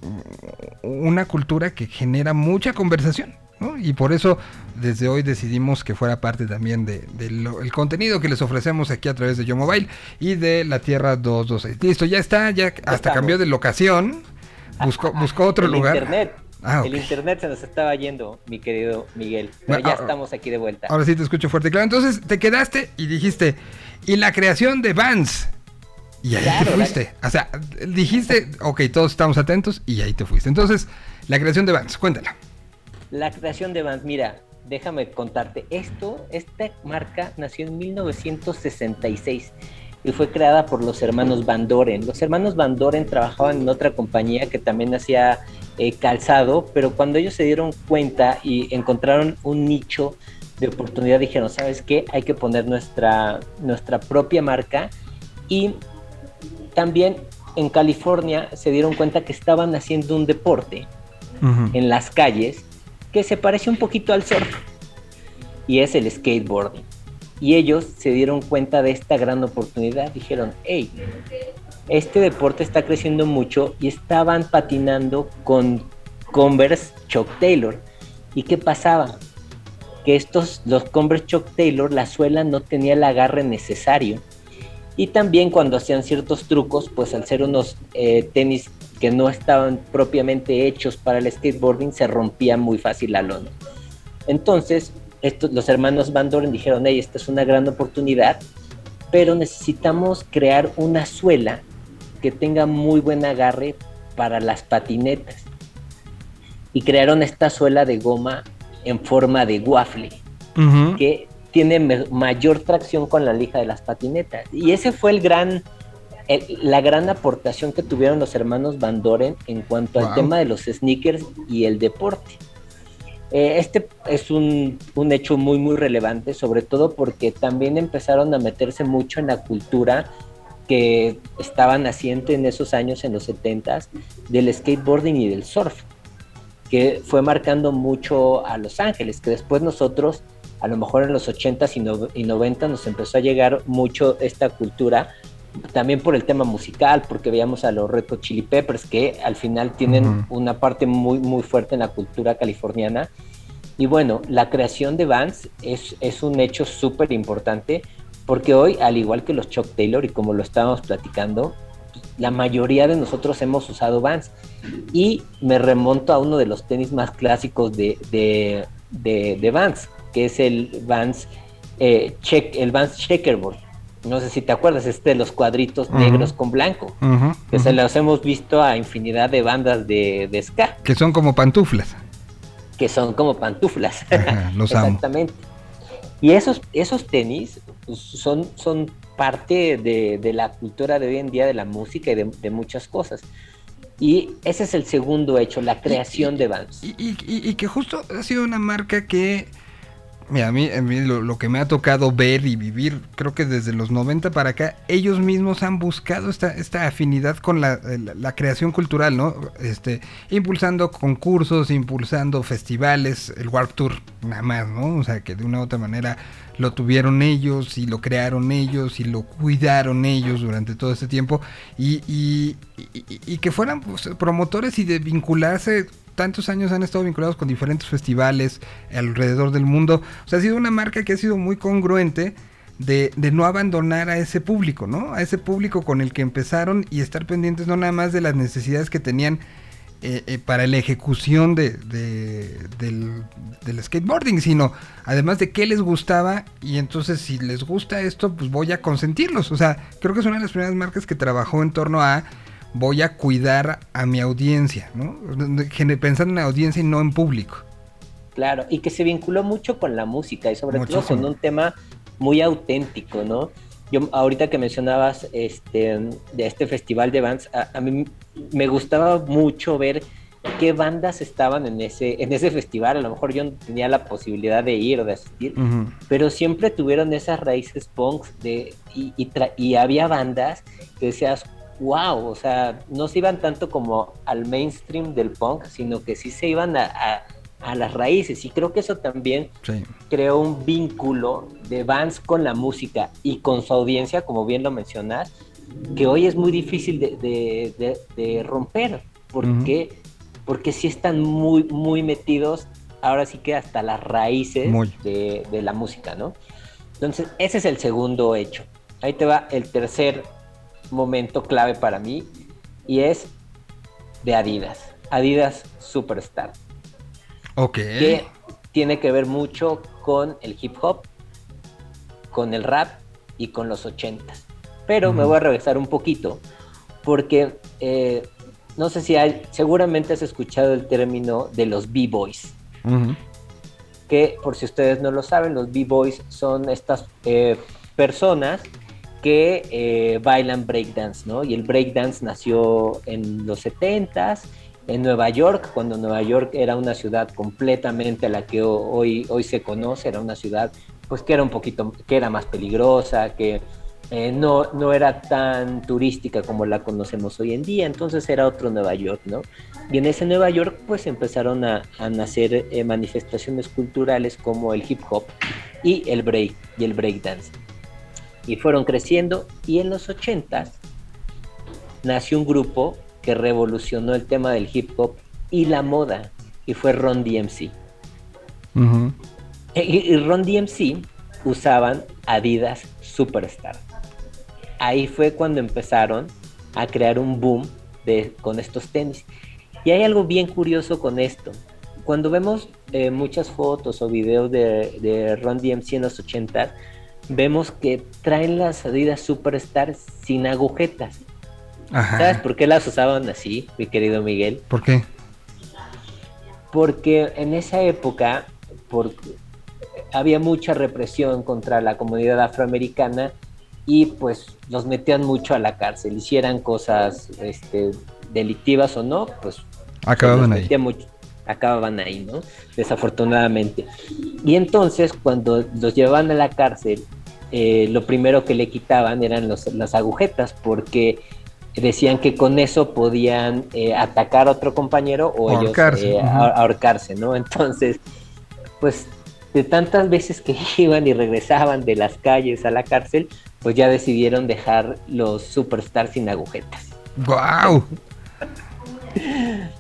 una cultura que genera mucha conversación. ¿No? Y por eso desde hoy decidimos que fuera parte también del de, el contenido que les ofrecemos aquí a través de Yo Mobile y de la Tierra 226. Listo, ya está, ya hasta estamos. cambió de locación, buscó, buscó otro el lugar. internet. Ah, El internet se nos estaba yendo, mi querido Miguel. Pero Bueno, ya ah, estamos aquí de vuelta. Ahora sí te escucho fuerte claro. Entonces te quedaste y dijiste, y la creación de Vans. Y ahí Claro, te fuiste. O sea, dijiste, ok, todos estamos atentos y ahí te fuiste. Entonces, la creación de Vans, cuéntala. La creación de Vans, mira, déjame contarte, esto, esta marca nació en 1966 y fue creada por los hermanos Van Doren. Los hermanos Van Doren trabajaban en otra compañía que también hacía eh, calzado, pero cuando ellos se dieron cuenta y encontraron un nicho de oportunidad, dijeron, ¿sabes qué? Hay que poner nuestra, nuestra propia marca y también en California se dieron cuenta que estaban haciendo un deporte en las calles que se parece un poquito al surf y es el skateboarding. Y ellos se dieron cuenta de esta gran oportunidad. Dijeron, hey, este deporte está creciendo mucho y estaban patinando con Converse Chuck Taylor. ¿Y qué pasaba? Que estos, los Converse Chuck Taylor, la suela no tenía el agarre necesario. Y también cuando hacían ciertos trucos, pues al ser unos eh, tenis que no estaban propiamente hechos para el skateboarding, se rompía muy fácil la lona. Entonces, estos, los hermanos Van Doren dijeron, hey, esta es una gran oportunidad, pero necesitamos crear una suela que tenga muy buen agarre para las patinetas. Y crearon esta suela de goma en forma de waffle, que tiene mayor tracción con la lija de las patinetas. Y ese fue el gran la gran aportación que tuvieron los hermanos Van Doren en cuanto al tema de los sneakers y el deporte. Eh, este es un, hecho muy, muy relevante, sobre todo porque también empezaron a meterse mucho en la cultura que estaba naciente en esos años, en los 70s, del skateboarding y del surf, que fue marcando mucho a Los Ángeles, que después nosotros, a lo mejor en los 80s y, y 90 nos empezó a llegar mucho esta cultura, también por el tema musical, porque veíamos a los Red Chili Peppers, que al final tienen una parte muy, muy fuerte en la cultura californiana. Y bueno, la creación de Vans es, es un hecho súper importante, porque hoy, al igual que los Chuck Taylor, y como lo estábamos platicando, la mayoría de nosotros hemos usado Vans. Y me remonto a uno de los tenis más clásicos de, de, de, Vans, que es el Vans, eh, check, el Vans Checkerboard no sé si te acuerdas, este de los cuadritos negros con blanco, que se los hemos visto a infinidad de bandas de, de, ska. Que son como pantuflas. Que son como pantuflas. los Exactamente. Y esos, esos tenis pues, son, son parte de, la cultura de hoy en día, de la música y de, muchas cosas. Y ese es el segundo hecho, la creación de Vans. y que justo ha sido una marca que Mira, a mí, a mí lo, que me ha tocado ver y vivir, creo que desde los 90 para acá, ellos mismos han buscado esta, esta afinidad con la, creación cultural, ¿no? Este, impulsando concursos, impulsando festivales, el Warp Tour, nada más, ¿no? O sea, que de una u otra manera lo tuvieron ellos y lo crearon ellos y lo cuidaron ellos durante todo este tiempo y, y, y, que fueran pues, promotores y de vincularse tantos años han estado vinculados con diferentes festivales alrededor del mundo. O sea, ha sido una marca que ha sido muy congruente de, no abandonar a ese público, ¿no? A ese público con el que empezaron y estar pendientes no nada más de las necesidades que tenían eh, eh, para la ejecución de, del, del, skateboarding, sino además de qué les gustaba y entonces si les gusta esto, pues voy a consentirlos. O sea, creo que es una de las primeras marcas que trabajó en torno a voy a cuidar a mi audiencia, ¿no? Pensando en la audiencia y no en público. Claro, y que se vinculó mucho con la música y sobre todo con un tema muy auténtico, ¿no? Yo ahorita que mencionabas este de este festival de bands, a, mí me gustaba mucho ver qué bandas estaban en ese en ese festival. A lo mejor yo no tenía la posibilidad de ir o de asistir, pero siempre tuvieron esas raíces punks de y, y había bandas que decías, wow, o sea, no se iban tanto como al mainstream del punk, sino que sí se iban a, las raíces. Y creo que eso también creó un vínculo de bands con la música y con su audiencia, como bien lo mencionas, que hoy es muy difícil de, romper. porque Porque sí están muy, muy metidos, ahora sí que hasta las raíces de, de la música, ¿no? Entonces, ese es el segundo hecho. Ahí te va el tercer momento clave para mí y es de Adidas. Adidas Superstar. Ok. Que tiene que ver mucho con el hip hop, con el rap y con los ochentas. Pero me voy a regresar un poquito porque eh, no sé si hay, seguramente has escuchado el término de los B-Boys. que por si ustedes no lo saben, los B-Boys son estas eh, personas que eh, bailan breakdance, ¿no? Y el breakdance nació en los 70s en Nueva York, cuando Nueva York era una ciudad completamente a la que hoy, hoy se conoce, era una ciudad pues que era un poquito, que era más peligrosa, que eh, no, no era tan turística como la conocemos hoy en día, entonces era otro Nueva York, ¿no? Y en ese Nueva York pues empezaron a, nacer eh, manifestaciones culturales como el hip hop y el break y el break dance. Y fueron creciendo y en los 80 nació un grupo que revolucionó el tema del hip hop y la moda, y fue Ron DMC. E, y, Ron DMC usaban Adidas Superstar. Ahí fue cuando empezaron a crear un boom de, con estos tenis. Y hay algo bien curioso con esto. Cuando vemos eh, muchas fotos o videos de, de Ron DMC en los 80, vemos que traen las Adidas Superstar sin agujetas. ¿Sabes por qué las usaban así, mi querido Miguel? ¿Por qué? Porque en esa época había mucha represión contra la comunidad afroamericana y pues los metían mucho a la cárcel, hicieran cosas este, delictivas o no, pues acababan ahí. Acababan ahí, ¿no? Desafortunadamente. Y entonces cuando los llevaban a la cárcel, eh, lo primero que le quitaban eran las agujetas porque decían que con eso podían eh, atacar a otro compañero o ellos eh, ahorcarse, ¿no? Entonces, pues de tantas veces que iban y regresaban de las calles a la cárcel, pues ya decidieron dejar los superstars sin agujetas. ¡Guau!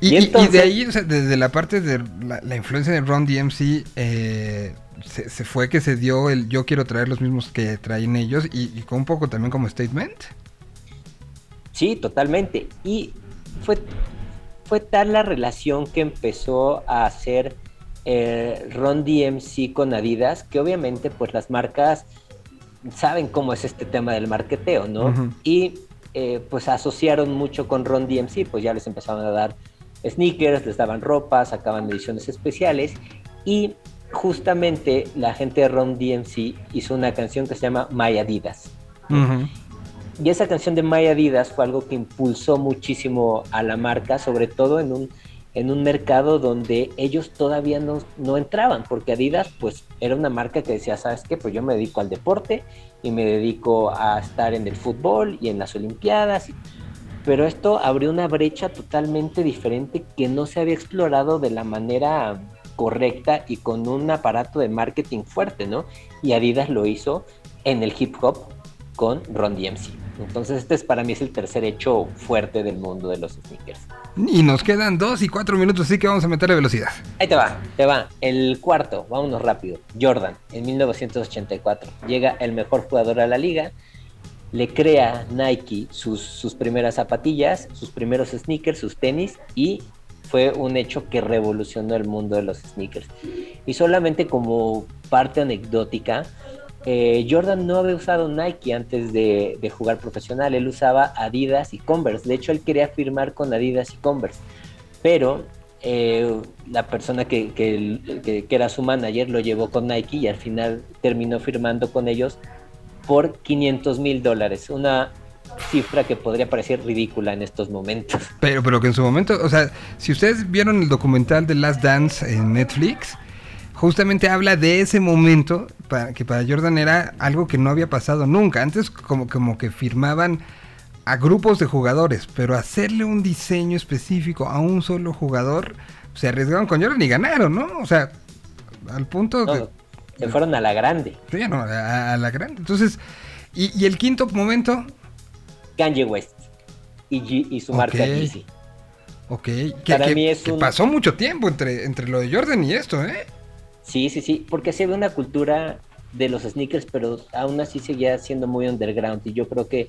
Y, de ahí, o sea, desde la parte de la, influencia de Ron DMC, eh, se, fue que se dio el yo quiero traer los mismos que traen ellos y, y con un poco también como statement. Sí, totalmente. Y fue, fue tal la relación que empezó a hacer eh, Ron DMC con Adidas, que obviamente pues las marcas saben cómo es este tema del marketeo, ¿no? Y eh, pues asociaron mucho con Ron DMC, pues ya les empezaban a dar sneakers, les daban ropa, sacaban ediciones especiales y justamente la gente de Ron DMC hizo una canción que se llama My Adidas. Y esa canción de My Adidas fue algo que impulsó muchísimo a la marca, sobre todo en un, en un mercado donde ellos todavía no, no entraban, porque Adidas pues era una marca que decía, ¿sabes qué? Pues yo me dedico al deporte y me dedico a estar en el fútbol y en las Olimpiadas. Pero esto abrió una brecha totalmente diferente que no se había explorado de la manera correcta y con un aparato de marketing fuerte, ¿no? Y Adidas lo hizo en el hip hop con Ron DMC. Entonces este es para mí es el tercer hecho fuerte del mundo de los sneakers. Y nos quedan dos y cuatro minutos, así que vamos a meterle velocidad. Ahí te va, te va. El cuarto, vámonos rápido. Jordan, en 1984. Llega el mejor jugador a la liga. Le crea Nike sus, sus primeras zapatillas, sus primeros sneakers, sus tenis y fue un hecho que revolucionó el mundo de los sneakers. Y solamente como parte anecdótica, eh, Jordan no había usado Nike antes de, jugar profesional, él usaba Adidas y Converse. De hecho, él quería firmar con Adidas y Converse, pero eh, la persona que, que, era su manager lo llevó con Nike y al final terminó firmando con ellos por 500 mil dólares. Una cifra que podría parecer ridícula en estos momentos. Pero, pero que en su momento, o sea, si ustedes vieron el documental de Last Dance en Netflix, justamente habla de ese momento que para Jordan era algo que no había pasado nunca. Antes como, como que firmaban a grupos de jugadores, pero hacerle un diseño específico a un solo jugador, se arriesgaron con Jordan y ganaron, ¿no? O sea, al punto que... Se fueron a la grande. Sí, no, a, la grande. Entonces, y, el quinto momento... Kanye West y, su marca Yeezy. Ok, que, pasó mucho tiempo entre, entre lo de Jordan y esto, ¿eh? Sí, sí, sí, porque se ve una cultura de los sneakers, pero aún así seguía siendo muy underground. Y yo creo que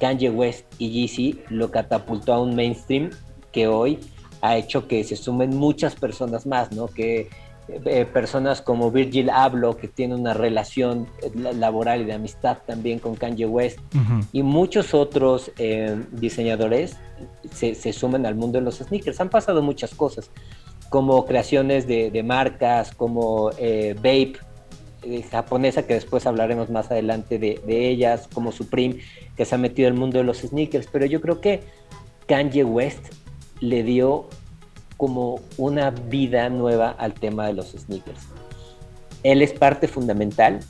Kanye West y Yeezy lo catapultó a un mainstream que hoy ha hecho que se sumen muchas personas más, ¿no? Que eh, personas como Virgil Abloh, que tiene una relación eh, laboral y de amistad también con Kanye West, y muchos otros eh, diseñadores se, se, sumen al mundo de los sneakers. Han pasado muchas cosas. Como creaciones de, de marcas, como eh, Vape, eh, japonesa, que después hablaremos más adelante de, de, ellas, como Supreme, que se ha metido el mundo de los sneakers. Pero yo creo que Kanye West le dio como una vida nueva al tema de los sneakers. Él es parte fundamental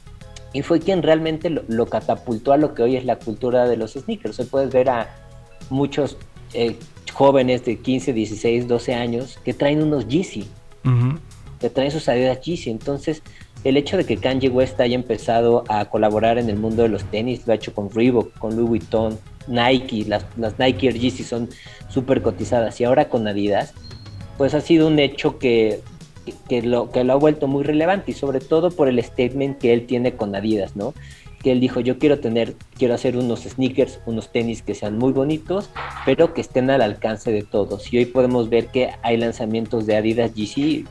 y fue quien realmente lo, lo catapultó a lo que hoy es la cultura de los sneakers. Hoy puedes ver a muchos eh, jóvenes de 15, 16, 12 años que traen unos Yeezy, uh -huh. que traen sus Adidas Yeezy. Entonces, el hecho de que Kanye West haya empezado a colaborar en el mundo de los tenis, lo ha hecho con Reebok, con Louis Vuitton, Nike, las, las Nike Air Yeezy son súper cotizadas y ahora con Adidas, pues ha sido un hecho que, que, lo, que lo ha vuelto muy relevante y sobre todo por el statement que él tiene con Adidas, ¿no? Que él dijo, yo quiero tener, quiero hacer unos sneakers, unos tenis que sean muy bonitos, pero que estén al alcance de todos. Y hoy podemos ver que hay lanzamientos de Adidas GC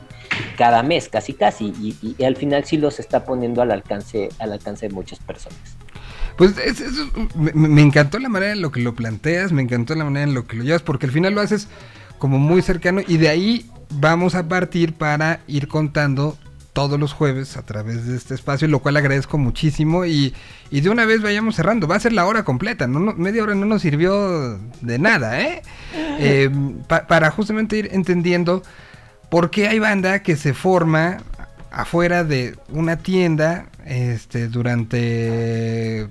cada mes, casi casi, y, al final sí los está poniendo al alcance, al alcance de muchas personas. Pues es, es, me, me, encantó la manera en lo que lo planteas, me encantó la manera en lo que lo llevas, porque al final lo haces como muy cercano y de ahí vamos a partir para ir contando todos los jueves a través de este espacio, lo cual agradezco muchísimo y, y de una vez vayamos cerrando. Va a ser la hora completa, no, no media hora no nos sirvió de nada, ¿eh? eh pa, para justamente ir entendiendo por qué hay banda que se forma afuera de una tienda este, durante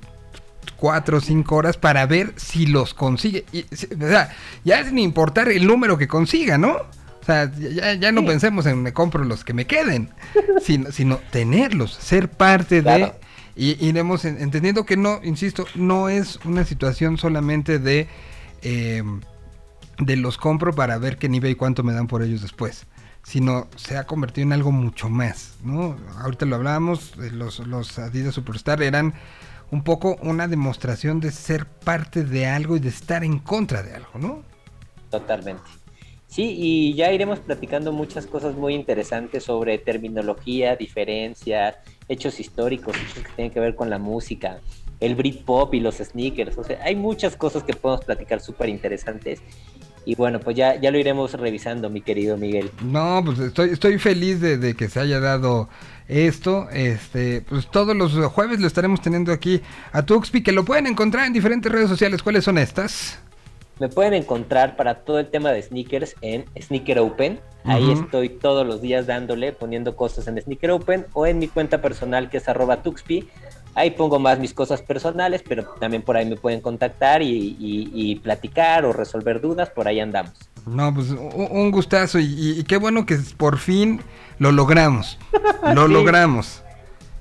cuatro o cinco horas para ver si los consigue. Y, o sea, ya sin importar el número que consiga, ¿no? O sea, ya, ya no sí. pensemos en me compro los que me queden, sino, sino tenerlos, ser parte claro. de... Y iremos entendiendo que no, insisto, no es una situación solamente de... Eh, de los compro para ver qué nivel y cuánto me dan por ellos después sino se ha convertido en algo mucho más, ¿no? Ahorita lo hablábamos, los, los Adidas Superstar eran un poco una demostración de ser parte de algo y de estar en contra de algo, ¿no? Totalmente. Sí, y ya iremos platicando muchas cosas muy interesantes sobre terminología, diferencias, hechos históricos, hechos que tienen que ver con la música, el Britpop y los sneakers. O sea, hay muchas cosas que podemos platicar súper interesantes. Y bueno, pues ya, ya lo iremos revisando, mi querido Miguel. No, pues estoy, estoy feliz de, de que se haya dado esto. Este, pues todos los jueves lo estaremos teniendo aquí a Tuxpi, que lo pueden encontrar en diferentes redes sociales. ¿Cuáles son estas? Me pueden encontrar para todo el tema de sneakers en Sneaker Open. Ahí uh -huh. estoy todos los días dándole, poniendo cosas en Sneaker Open o en mi cuenta personal que es arroba Tuxpi. Ahí pongo más mis cosas personales, pero también por ahí me pueden contactar y, y, y platicar o resolver dudas, por ahí andamos. No, pues un, gustazo y, y, qué bueno que por fin lo logramos. Lo sí. logramos.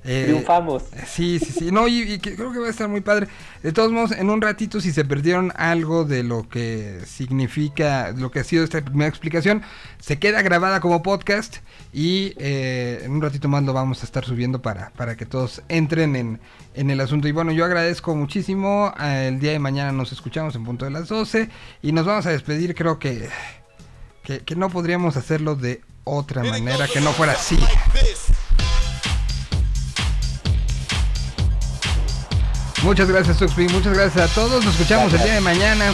Eh, Triunfamos. Sí, sí, sí. No, y, y, creo que va a estar muy padre. De todos modos, en un ratito, si se perdieron algo de lo que significa, lo que ha sido esta primera explicación, se queda grabada como podcast y eh, en un ratito más lo vamos a estar subiendo para, para que todos entren en, en el asunto. Y bueno, yo agradezco muchísimo. El día de mañana nos escuchamos en punto de las 12 y nos vamos a despedir. Creo que, que, que no podríamos hacerlo de otra manera que no fuera así. Muchas gracias, Tuxpi. Muchas gracias a todos. Nos escuchamos el día de mañana.